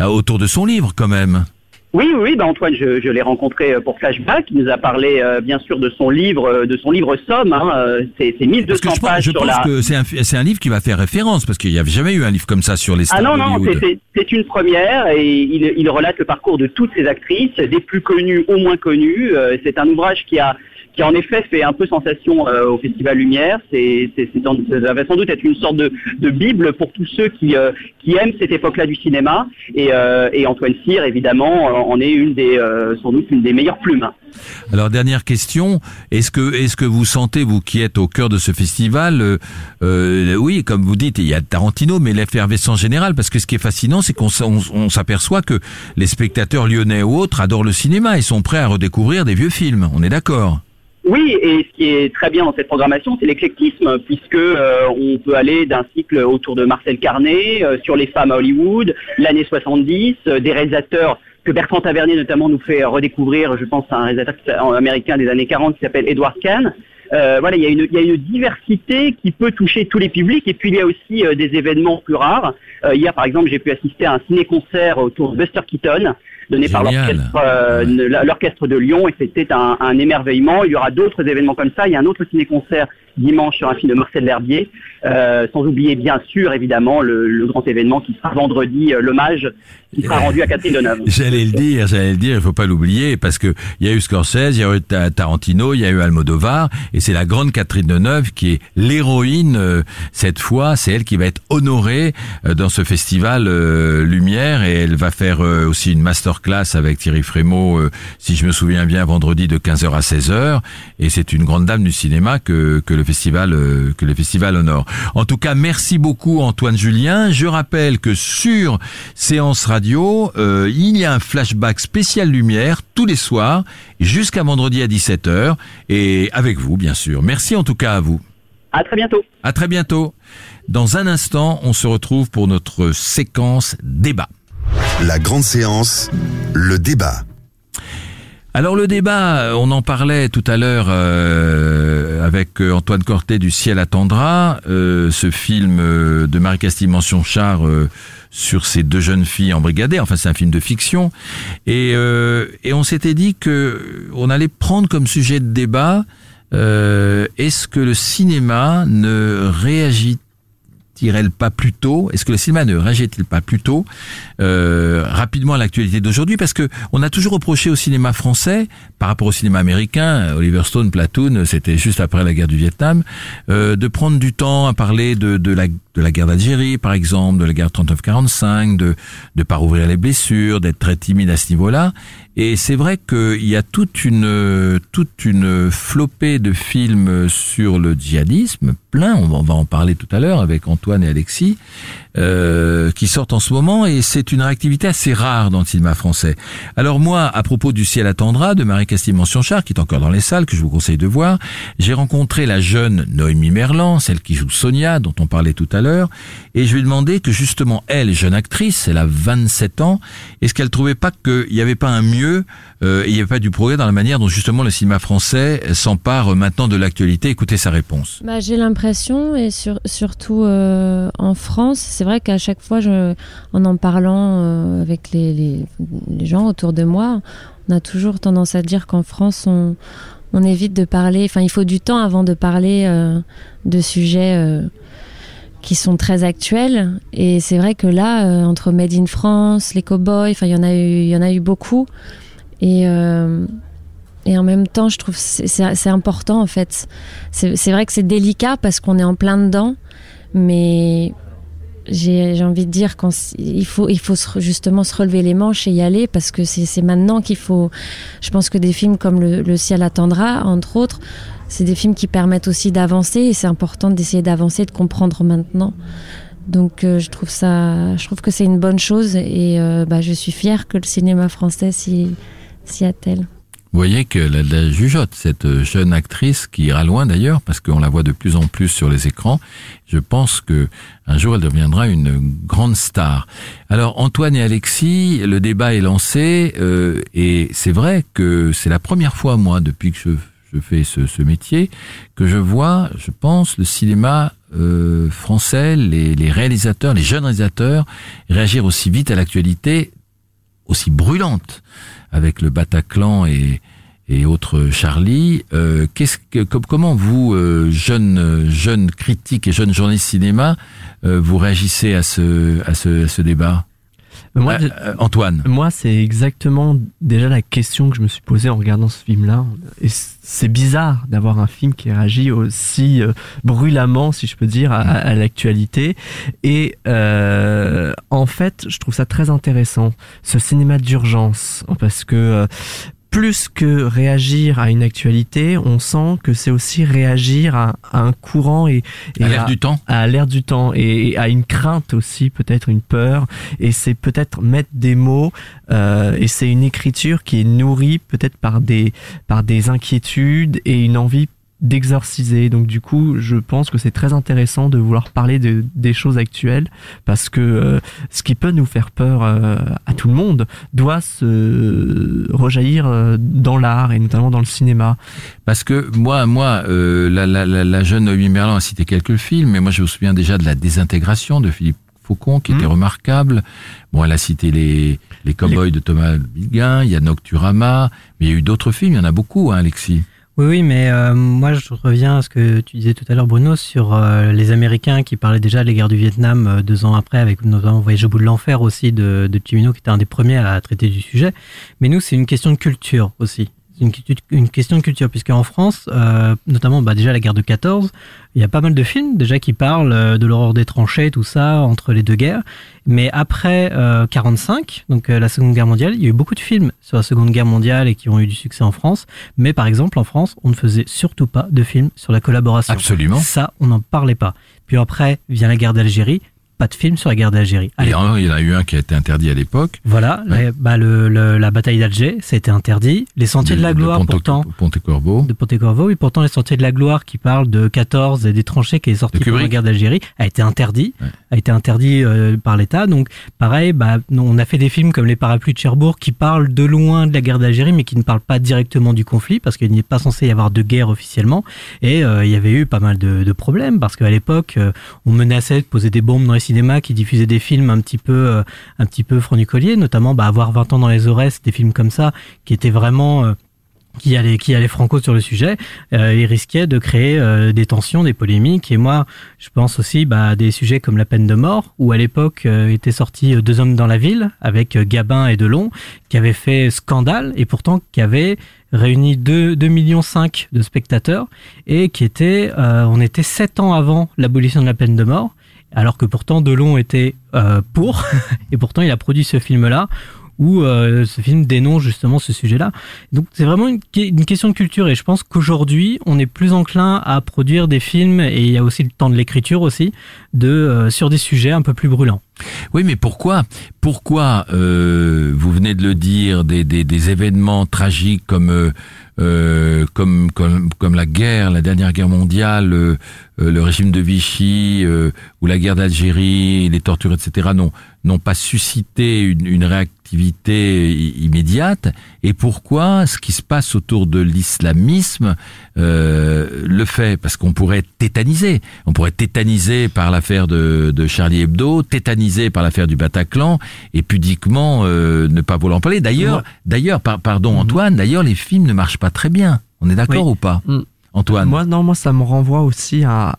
autour de son livre quand même. Oui, oui, bah Antoine, je, je l'ai rencontré euh, pour Flashback. Il nous a parlé euh, bien sûr de son livre, euh, de son livre Somme. Hein, euh, c'est c'est 1200 Parce que je pages je sur pense la. que c'est un, c'est un livre qui va faire référence parce qu'il n'y avait jamais eu un livre comme ça sur les stars Ah non, non, c'est- c'est c'est une première et il, il relate le parcours de toutes ces actrices, des plus connues aux moins connues. C'est un ouvrage qui a, qui en effet fait un peu sensation euh, au Festival Lumière. C'est, c'est, c'est ça va sans doute être une sorte de, de bible pour tous ceux qui, euh, qui aiment cette époque-là du cinéma. Et, euh, et Antoine Cyr, évidemment, en est une des, euh, sans doute une des meilleures plumes. Alors dernière question, est-ce que est-ce que vous sentez vous qui êtes au cœur de ce festival, euh, euh, oui comme vous dites il y a Tarantino mais l'effervescence générale parce que ce qui est fascinant c'est qu'on s'aperçoit que les spectateurs lyonnais ou autres adorent le cinéma et sont prêts à redécouvrir des vieux films, on est d'accord? Oui, et ce qui est très bien dans cette programmation, c'est l'éclectisme, puisque euh, on peut aller d'un cycle autour de Marcel Carnet, euh, sur les femmes à Hollywood, l'année 70, euh, des réalisateurs que Bertrand Tavernier notamment nous fait redécouvrir, je pense à un réalisateur américain des années 40 qui s'appelle Edward Kahn. Euh, voilà, il y, a une, il y, a une, diversité qui peut toucher tous les publics. Et puis il y a aussi des événements plus rares. Hier, par exemple, j'ai pu assister à un ciné-concert autour de Buster Keaton, donné par l'orchestre de Lyon, et c'était un, un, émerveillement. Il y aura d'autres événements comme ça. Il y a un autre ciné-concert dimanche sur un film de Marcel L'Herbier, euh, sans oublier bien sûr évidemment le, le grand événement qui sera vendredi, euh, l'hommage qui sera rendu à Catherine Deneuve. J'allais le dire, j'allais le dire, il faut pas l'oublier parce que il y a eu Scorsese, il y a eu Tarantino, il y a eu Almodovar et c'est la grande Catherine Deneuve qui est l'héroïne euh, cette fois, c'est elle qui va être honorée euh, dans ce festival euh, Lumière et elle va faire aussi une masterclass avec Thierry Frémaux si je me souviens bien vendredi de 15h à 16h et c'est une grande dame du cinéma que que le festival que le festival honore. En tout cas, merci beaucoup Antoine Julien. Je rappelle que sur séance radio euh, il y a un flashback spécial lumière tous les soirs jusqu'à vendredi à 17h et avec vous bien sûr. Merci en tout cas à vous. À très bientôt. À très bientôt. Dans un instant, on se retrouve pour notre séquence débat. La grande séance, le débat. Alors le débat, on en parlait tout à l'heure euh, avec Antoine Cortet du Ciel attendra, euh, ce film de Marie-Castille Mention-Char sur ces deux jeunes filles embrigadées. Enfin, c'est un film de fiction. Et, euh, et on s'était dit que on allait prendre comme sujet de débat euh, est-ce que le cinéma ne réagit il pas plus tôt? Est-ce que le cinéma ne réagit-il pas plus tôt? Euh, rapidement à l'actualité d'aujourd'hui Parce que on a toujours reproché au cinéma français, par rapport au cinéma américain, Oliver Stone, Platoon, c'était juste après la guerre du Vietnam, euh, de prendre du temps à parler de, de la de la guerre d'Algérie, par exemple, de la guerre 39-45, de de pas rouvrir les blessures, d'être très timide à ce niveau-là. Et c'est vrai qu'il y a toute une toute une flopée de films sur le djihadisme, plein. On va en parler tout à l'heure avec Antoine et Alexis, euh, qui sortent en ce moment et c'est une réactivité assez rare dans le cinéma français. Alors moi, à propos du ciel attendra de Marie-Castille Mention-Char, qui est encore dans les salles, que je vous conseille de voir, j'ai rencontré la jeune Noémie Merlan, celle qui joue Sonia, dont on parlait tout à l'heure, et je lui ai demandé que justement, elle, jeune actrice, elle a 27 ans, est-ce qu'elle trouvait pas qu'il n'y avait pas un mieux, euh, il n'y avait pas du progrès dans la manière dont justement le cinéma français s'empare maintenant de l'actualité Écoutez sa réponse. Bah, j'ai l'impression, et sur, surtout euh, en France, c'est vrai qu'à chaque fois, en en parlant euh, avec les, gens autour de moi, on a toujours tendance à dire qu'en France, on, évite de parler. Enfin, il faut du temps avant de parler de sujets qui sont très actuels. Et c'est vrai que là, euh, entre Made in France, les cowboys, enfin, il y en a eu, il y en a eu beaucoup. Et euh, et en même temps, je trouve c'est important en fait. C'est vrai que c'est délicat parce qu'on est en plein dedans, mais j'ai envie de dire qu'il faut, il faut justement se relever les manches et y aller parce que c'est maintenant qu'il faut. Je pense que des films comme le ciel attendra, entre autres, c'est des films qui permettent aussi d'avancer et c'est important d'essayer d'avancer, de comprendre maintenant. Donc euh, je trouve ça, je trouve que c'est une bonne chose et euh, bah, je suis fière que le cinéma français s'y attelle. Vous voyez que la, jugeote, cette jeune actrice qui ira loin d'ailleurs, parce qu'on la voit de plus en plus sur les écrans, je pense que un jour elle deviendra une grande star. Alors Antoine et Alexis, le débat est lancé, euh, et c'est vrai que c'est la première fois, moi, depuis que je, je ce, métier, que je vois, je pense, le cinéma euh, français, les, réalisateurs, les jeunes réalisateurs, réagir aussi vite à l'actualité, aussi brûlante avec le Bataclan et, autres Charlie. Euh, que, comment vous, euh, jeunes jeune critiques et jeunes journalistes cinéma, vous réagissez à ce débat? Moi, euh, Antoine. Moi, c'est exactement déjà la question que je me suis posée en regardant ce film-là. Et c'est bizarre d'avoir un film qui réagit aussi euh, brûlamment, si je peux dire, à, à l'actualité. Et euh, en fait, je trouve ça très intéressant, ce cinéma d'urgence, parce que plus que réagir à une actualité, on sent que c'est aussi réagir à, à, un courant et, et à l'air du temps, à l'air du temps et, et, à une crainte aussi, peut-être une peur. Et c'est peut-être mettre des mots euh, et c'est une écriture qui est nourrie peut-être par des par des inquiétudes et une envie d'exorciser. Donc du coup, je pense que c'est très intéressant de vouloir parler de, des choses actuelles parce que euh, ce qui peut nous faire peur euh, à tout le monde doit se rejaillir euh, dans l'art et notamment dans le cinéma. Parce que moi, moi, la, la, la, la, jeune Noémie Merlan a cité quelques films, mais moi je me souviens déjà de la désintégration de Philippe Faucon qui était mmh. remarquable. Bon, elle a cité les les Cowboys de Thomas Biguin, il y a Nocturama, mais il y a eu d'autres films, il y en a beaucoup, hein, Alexis. Oui, oui, mais euh, moi je reviens à ce que tu disais tout à l'heure, Bruno, sur euh, les Américains qui parlaient déjà des guerres du Vietnam euh, deux ans après, avec notamment Voyage au bout de l'enfer aussi de, de Chimino, qui était un des premiers à traiter du sujet. Mais nous, c'est une question de culture aussi une, une, question de culture, puisque en France, euh, notamment bah, déjà la guerre de 14, il y a pas mal de films déjà qui parlent euh, de l'horreur des tranchées, tout ça, entre les deux guerres. Mais après euh, 45, donc euh, la Seconde Guerre mondiale, il y a eu beaucoup de films sur la Seconde Guerre mondiale et qui ont eu du succès en France. Mais par exemple, en France, on ne faisait surtout pas de films sur la collaboration. Absolument. Ça, on n'en parlait pas. Puis après vient la guerre d'Algérie pas de film sur la guerre d'Algérie. Il y en a eu un qui a été interdit à l'époque. Voilà, bah, le, la bataille d'Alger, ça a été interdit. Les Sentiers de, la Gloire, de pourtant. Ponte-Corbeau. De Ponte-Corbeau, oui, pourtant les Sentiers de la Gloire qui parlent de 14 et des tranchées qui est sorti pour la guerre d'Algérie a été interdit, a été interdit euh, par l'État. Donc, pareil, bah, on a fait des films comme Les Parapluies de Cherbourg qui parlent de loin de la guerre d'Algérie, mais qui ne parlent pas directement du conflit parce qu'il n'est pas censé y avoir de guerre officiellement. Et euh, il y avait eu pas mal de, de problèmes parce qu'à l'époque, euh, on menaçait de poser des bombes dans les cinémas qui diffusaient des films un petit peu, euh, un petit peu notamment bah, avoir 20 ans dans les Aurès, des films comme ça, qui étaient vraiment euh, qui allait qui allait franco sur le sujet, euh, il risquait de créer euh, des tensions, des polémiques. Et moi, je pense aussi bah, à des sujets comme la peine de mort, où à l'époque étaient sortis Deux hommes dans la ville avec Gabin et Delon, qui avaient fait scandale et pourtant qui avaient réuni 2, 2 millions 5 de spectateurs et qui était, on était sept ans avant l'abolition de la peine de mort alors que pourtant Delon était euh, pour, et pourtant il a produit ce film-là, où euh, ce film dénonce justement ce sujet-là. Donc c'est vraiment une, question de culture, et je pense qu'aujourd'hui on est plus enclin à produire des films, et il y a aussi le temps de l'écriture aussi, de euh, sur des sujets un peu plus brûlants. Oui, mais pourquoi Pourquoi vous venez de le dire, des, des, des événements tragiques comme euh, comme, comme, comme la guerre, la dernière guerre mondiale, euh, euh, le régime de Vichy ou la guerre d'Algérie, les tortures, etc. n'ont n'ont pas suscité une, une immédiate. Et pourquoi ce qui se passe autour de l'islamisme le fait? Parce qu'on pourrait tétaniser. On pourrait tétaniser par l'affaire de, de Charlie Hebdo, tétaniser par l'affaire du Bataclan, et pudiquement ne pas vouloir en parler. D'ailleurs, d'ailleurs, pardon mhm. Antoine, d'ailleurs les films ne marchent pas très bien. On est d'accord ou pas mm. Antoine? Moi, non, moi, ça me renvoie aussi à,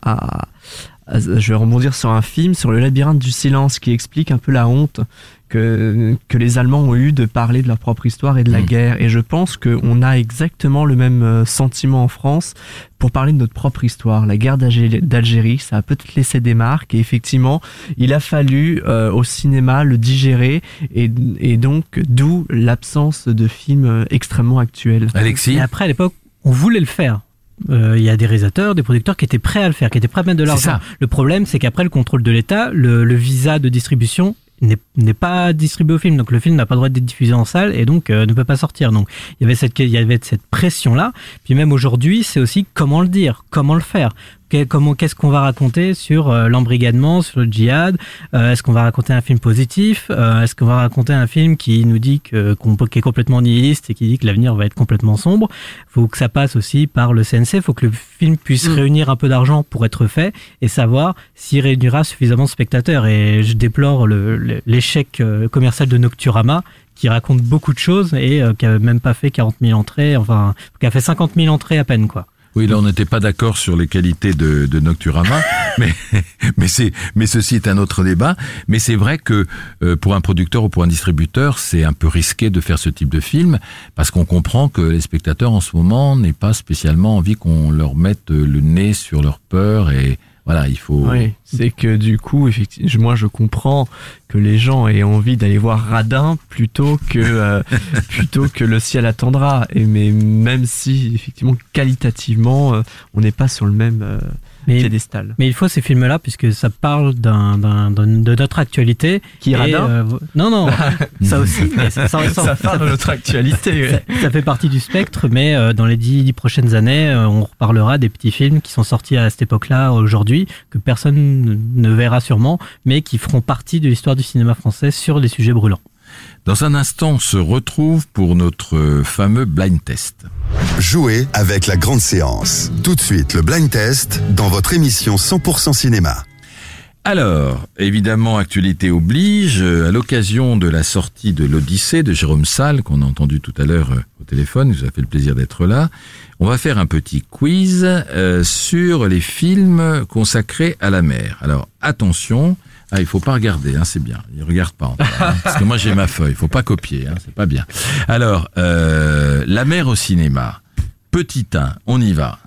Je vais rebondir sur un film, sur le labyrinthe du silence, qui explique un peu la honte que, que les Allemands ont eu de parler de leur propre histoire et de la mm. guerre. Et je pense qu'on a exactement le même euh, sentiment en France pour parler de notre propre histoire. La guerre d'Algérie, ça a peut-être laissé des marques et effectivement, il a fallu euh, au cinéma le digérer et, et donc d'où l'absence de films euh, extrêmement actuels. Alexis Et après, à l'époque, on voulait le faire. Il y a des réalisateurs, des producteurs qui étaient prêts à le faire, qui étaient prêts à mettre de l'argent. Le problème, c'est qu'après le contrôle de l'État, le, le, visa de distribution n'est pas distribué au film. Donc le film n'a pas le droit d'être diffusé en salle et donc euh, ne peut pas sortir. Donc il y avait cette il y avait cette pression là puis même aujourd'hui c'est aussi comment le dire comment le faire comment qu'est-ce qu'on va raconter sur euh, l'embrigadement, sur le djihad euh, Est-ce qu'on va raconter un film positif euh, Est-ce qu'on va raconter un film qui nous dit que qu'on est complètement nihiliste et qui dit que l'avenir va être complètement sombre? Faut que ça passe aussi par le CNC. Faut que le film puisse mm. réunir un peu d'argent pour être fait et savoir s'il réunira suffisamment de spectateurs. Et je déplore l'échec commercial de Nocturama qui raconte beaucoup de choses et qui a même pas fait 40 000 entrées, enfin, qui a fait 50 000 entrées à peine, quoi. Oui, là, on n'était pas d'accord sur les qualités de, de Nocturama, mais mais c'est mais ceci est un autre débat. Mais c'est vrai que euh, pour un producteur ou pour un distributeur, c'est un peu risqué de faire ce type de film parce qu'on comprend que les spectateurs en ce moment n'aient pas spécialement envie qu'on leur mette le nez sur leur peur et voilà, il faut. Oui, c'est que du coup, effectivement, moi je comprends que les gens aient envie d'aller voir Radin plutôt que euh, plutôt que le ciel attendra. Et mais même si effectivement qualitativement, euh, on n'est pas sur le même euh, Mais, piédestal. mais il faut ces films-là puisque ça parle d'un, d'un- d'un- de notre actualité. Qui est Et, radin euh, Non, non, ça aussi. mais ça, ça- Ça parle de notre actualité. ouais. ça- ça fait partie du spectre, mais euh, dans les dix, dix prochaines années, euh, on reparlera des petits films qui sont sortis à cette époque-là, aujourd'hui, que personne ne- ne verra sûrement, mais qui feront partie de l'histoire du cinéma français sur les sujets brûlants. Dans un instant, on se retrouve pour notre fameux blind test. Jouez avec la grande séance. Tout de suite, le blind test dans votre émission 100% cinéma. Alors, évidemment, actualité oblige, à l'occasion de la sortie de l'Odyssée de Jérôme Salle, qu'on a entendu tout à l'heure euh, au téléphone, il nous a fait le plaisir d'être là, on va faire un petit quiz euh, sur les films consacrés à la mer. Alors, attention, ah, il faut pas regarder, hein, c'est bien. Il regarde pas encore, hein, parce que moi j'ai ma feuille, il faut pas copier, hein, c'est pas bien. Alors, euh, la mer au cinéma. Petit 1, on y va.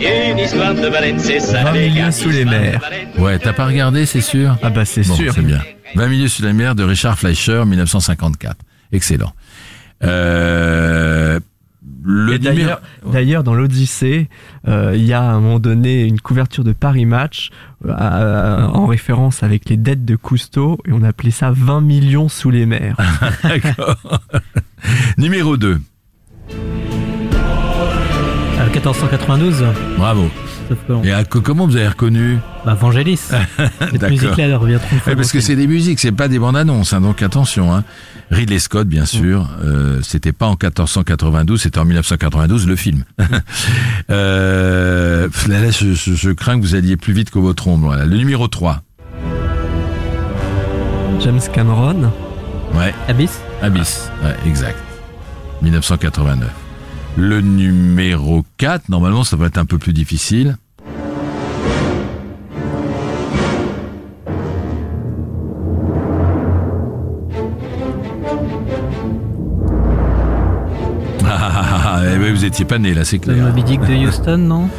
Une histoire de baleine, c'est ça. 20 les milieux gars. sous les mers. Ouais, t'as pas regardé, c'est sûr Ah bah c'est Bon, sûr. C'est bien. 20 milieux sous la mer de Richard Fleischer, 1954. Excellent. Euh, le d'ailleurs, d'ailleurs, dans l'Odyssée, euh, il y a à un moment donné une couverture de Paris Match euh, euh, en référence avec les dettes de Cousteau et on appelait ça 20 millions sous les mers. D'accord. numéro 2. Euh, 1492, Bravo. sauf que, Et à- co- comment vous avez reconnu bah, Vangelis. Cette D'accord. musique-là, elle revient trop. Ouais, parce que c'est des musiques, c'est pas des bandes annonces, hein, donc attention. Hein. Ridley Scott, bien sûr, euh, c'était pas en 1492, c'était en 1992 le film. euh, là, là, je, je- je crains que vous alliez plus vite que votre ombre. Voilà. Le numéro 3. James Cameron. Ouais. Abyss Abyss, ouais, exact. 1989. Le numéro 4, normalement ça va être un peu plus difficile. Étiez pas né là, c'est Le clair. Moby Dick de Houston, non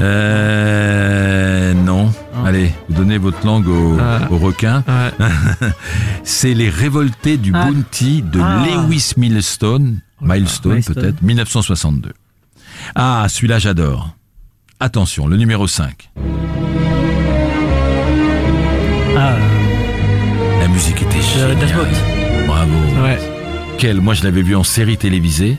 Euh, non. Ah. Allez, vous donnez votre langue au, Ah. au requin. Ouais. C'est les révoltés du Ah. Bounty de Ah. Lewis Milestone, Milestone Milestone. peut-être, 1962. Ah, celui-là j'adore. Attention, le numéro 5. Ah, La musique était géniale. Bravo. Ouais. Quel, moi je l'avais vu en série télévisée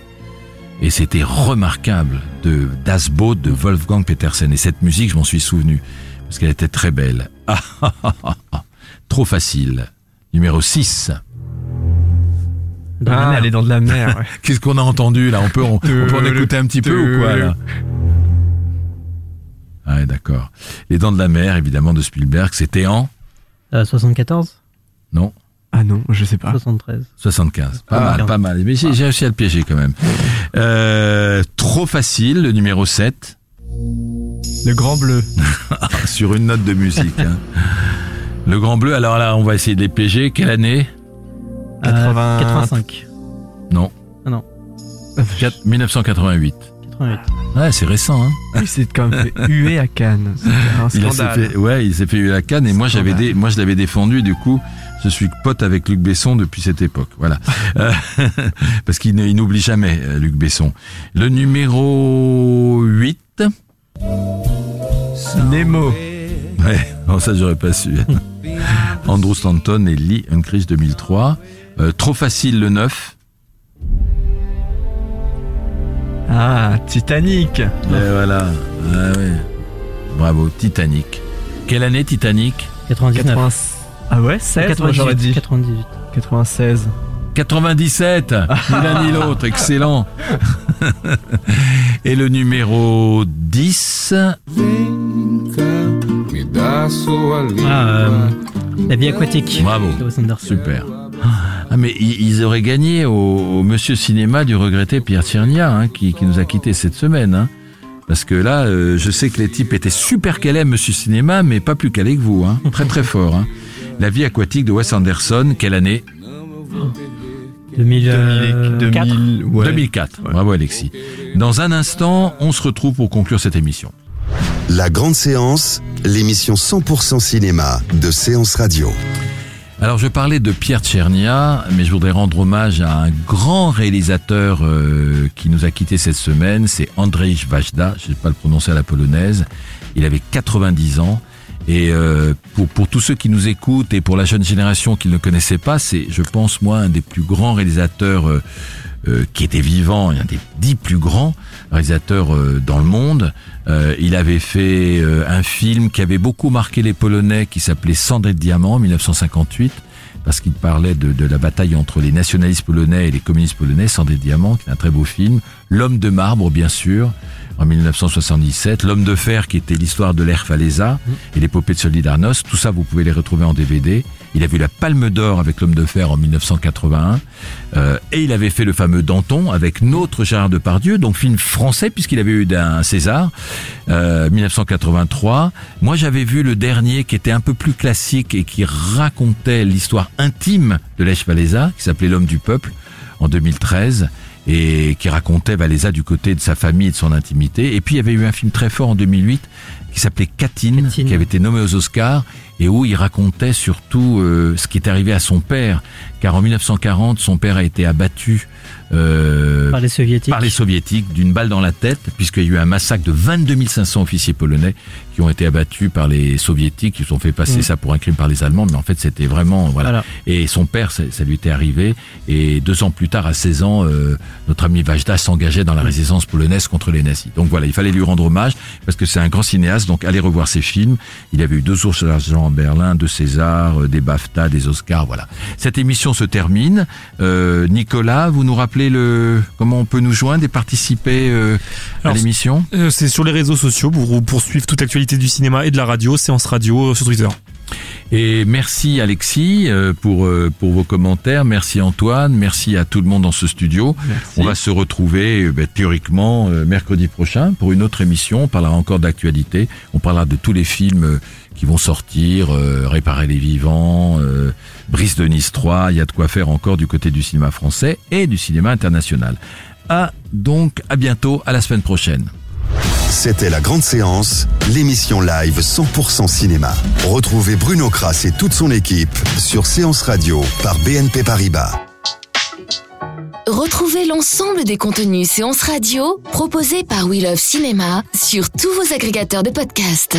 et c'était remarquable de Das Boot de Wolfgang Petersen et cette musique je m'en suis souvenu parce qu'elle était très belle. Ah. Trop facile. Numéro 6. Dans la ah, mer. elle est dans de la mer. ouais. Qu'est-ce qu'on a entendu là? On peut, on, on peut en écouter un petit peu ou quoi là? Ah ouais, d'accord. Les Dents de la Mer, évidemment, de Spielberg, c'était en Euh, 74 Non, Ah non, je sais pas. 73 75. Pas Ah. mal, pas mal. Mais j'ai réussi à le piéger quand même. Euh, trop facile, le numéro 7. Le Grand Bleu. sur une note de musique. hein. Le Grand Bleu, alors là, on va essayer de les piéger. Quelle année? 80. Euh, 85. Non. Ah non. 4 1988. 88. Ouais, c'est récent. Hein Oui, c'est quand même fait huer à Cannes. Un il s'est fait, ouais, il s'est fait huer la canne et moi j'avais moi je l'avais défendu. Du coup, je suis pote avec Luc Besson depuis cette époque. Voilà, Euh, parce qu'il n'oublie jamais euh, Luc Besson. Le numéro 8 Nemo. Ouais, non, ça j'aurais pas su. Andrew Stanton et Lee Unkrich 2003. Euh, trop facile le 9. Ah, Titanic. Et voilà. Ah ouais. Bravo, Titanic. Quelle année Titanic? 99. 80... Ah ouais, 16 moi, j'aurais dit. 98. 96. 97 Ni l'un ni l'autre, excellent Et le numéro 10 Ah, euh, la vie aquatique. Bravo, super. Ah mais ils auraient gagné au, au Monsieur Cinéma du regretté Pierre Tchernia, hein, qui, qui nous a quittés cette semaine. hein. Parce que là, euh, je sais que les types étaient super calés Monsieur Cinéma, mais pas plus calés que vous. Hein. Très très fort. La vie aquatique de Wes Anderson, quelle année 2004. 2000, ouais. 2004. Bravo Alexis. Dans un instant, on se retrouve pour conclure cette émission. La grande séance, l'émission 100% cinéma de Séance Radio. Alors je parlais de Pierre Tchernia, mais je voudrais rendre hommage à un grand réalisateur euh, qui nous a quitté cette semaine, c'est Andrzej Wajda, je ne sais pas le prononcer à la polonaise. Il avait 90 ans. Et euh, pour, pour tous ceux qui nous écoutent et pour la jeune génération qui ne le connaissait pas, c'est, je pense, moi, un des plus grands réalisateurs euh, euh, qui était vivant, un des dix plus grands réalisateurs euh, dans le monde. Euh, il avait fait euh, un film qui avait beaucoup marqué les Polonais, qui s'appelait Cendré de diamant, en 1958 parce qu'il parlait de, de, la bataille entre les nationalistes polonais et les communistes polonais, Cendré de diamant, qui est un très beau film. L'homme de marbre, bien sûr, en 1977. L'homme de fer, qui était l'histoire de l'Air Falesa et l'épopée de Solidarnosc. Tout ça, vous pouvez les retrouver en DVD. Il a vu la Palme d'Or avec l'homme de fer en 1981. Euh, et il avait fait le fameux Danton avec notre Gérard Depardieu, donc film français puisqu'il avait eu un César, euh, 1983. Moi j'avais vu le dernier qui était un peu plus classique et qui racontait l'histoire intime de Lech Walesa, qui s'appelait L'homme du peuple, en 2013 et qui racontait Valéza du côté de sa famille et de son intimité. Et puis il y avait eu un film très fort en 2008 qui s'appelait Katyn, qui avait été nommé aux Oscars et où il racontait surtout euh, ce qui est arrivé à son père, car en 1940 son père a été abattu euh, par les soviétiques, par les soviétiques d'une balle dans la tête, puisqu'il y a eu un massacre de 22 500 officiers polonais qui ont été abattus par les soviétiques, qui ont fait passer Mm. ça pour un crime par les Allemands, mais en fait c'était vraiment voilà. Voilà. Et son père, ça, ça lui était arrivé, et deux ans plus tard, à 16 ans, euh, notre ami Vajda s'engageait dans la résistance polonaise contre les nazis. Donc voilà, il fallait lui rendre hommage parce que c'est un grand cinéaste. Donc allez revoir ses films. Il avait eu deux ours d'argent en Berlin, deux Césars, euh, des BAFTA, des Oscars. Voilà. Cette émission se termine. Euh, Nicolas, vous nous rappelez le comment on peut nous joindre et participer euh, à l'émission? Euh, c'est sur les réseaux sociaux pour poursuivre toute l'actualité du cinéma et de la radio, séance radio euh, sur Twitter. Et merci Alexis euh, pour euh, pour vos commentaires. Merci Antoine. Merci à tout le monde dans ce studio. On va se retrouver euh, ben, théoriquement mercredi prochain pour une autre émission. On parlera encore d'actualité. On parlera de tous les films qui vont sortir, euh, Réparer les vivants, euh, Brice de Nice 3. Il y a de quoi faire encore du côté du cinéma français et du cinéma international. À donc à bientôt, à la semaine prochaine. C'était la grande séance, l'émission live 100% cinéma. Retrouvez Bruno Kras et toute son équipe sur Séance Radio par BNP Paribas. Retrouvez l'ensemble des contenus séances radio proposés par We Love Cinéma sur tous vos agrégateurs de podcasts.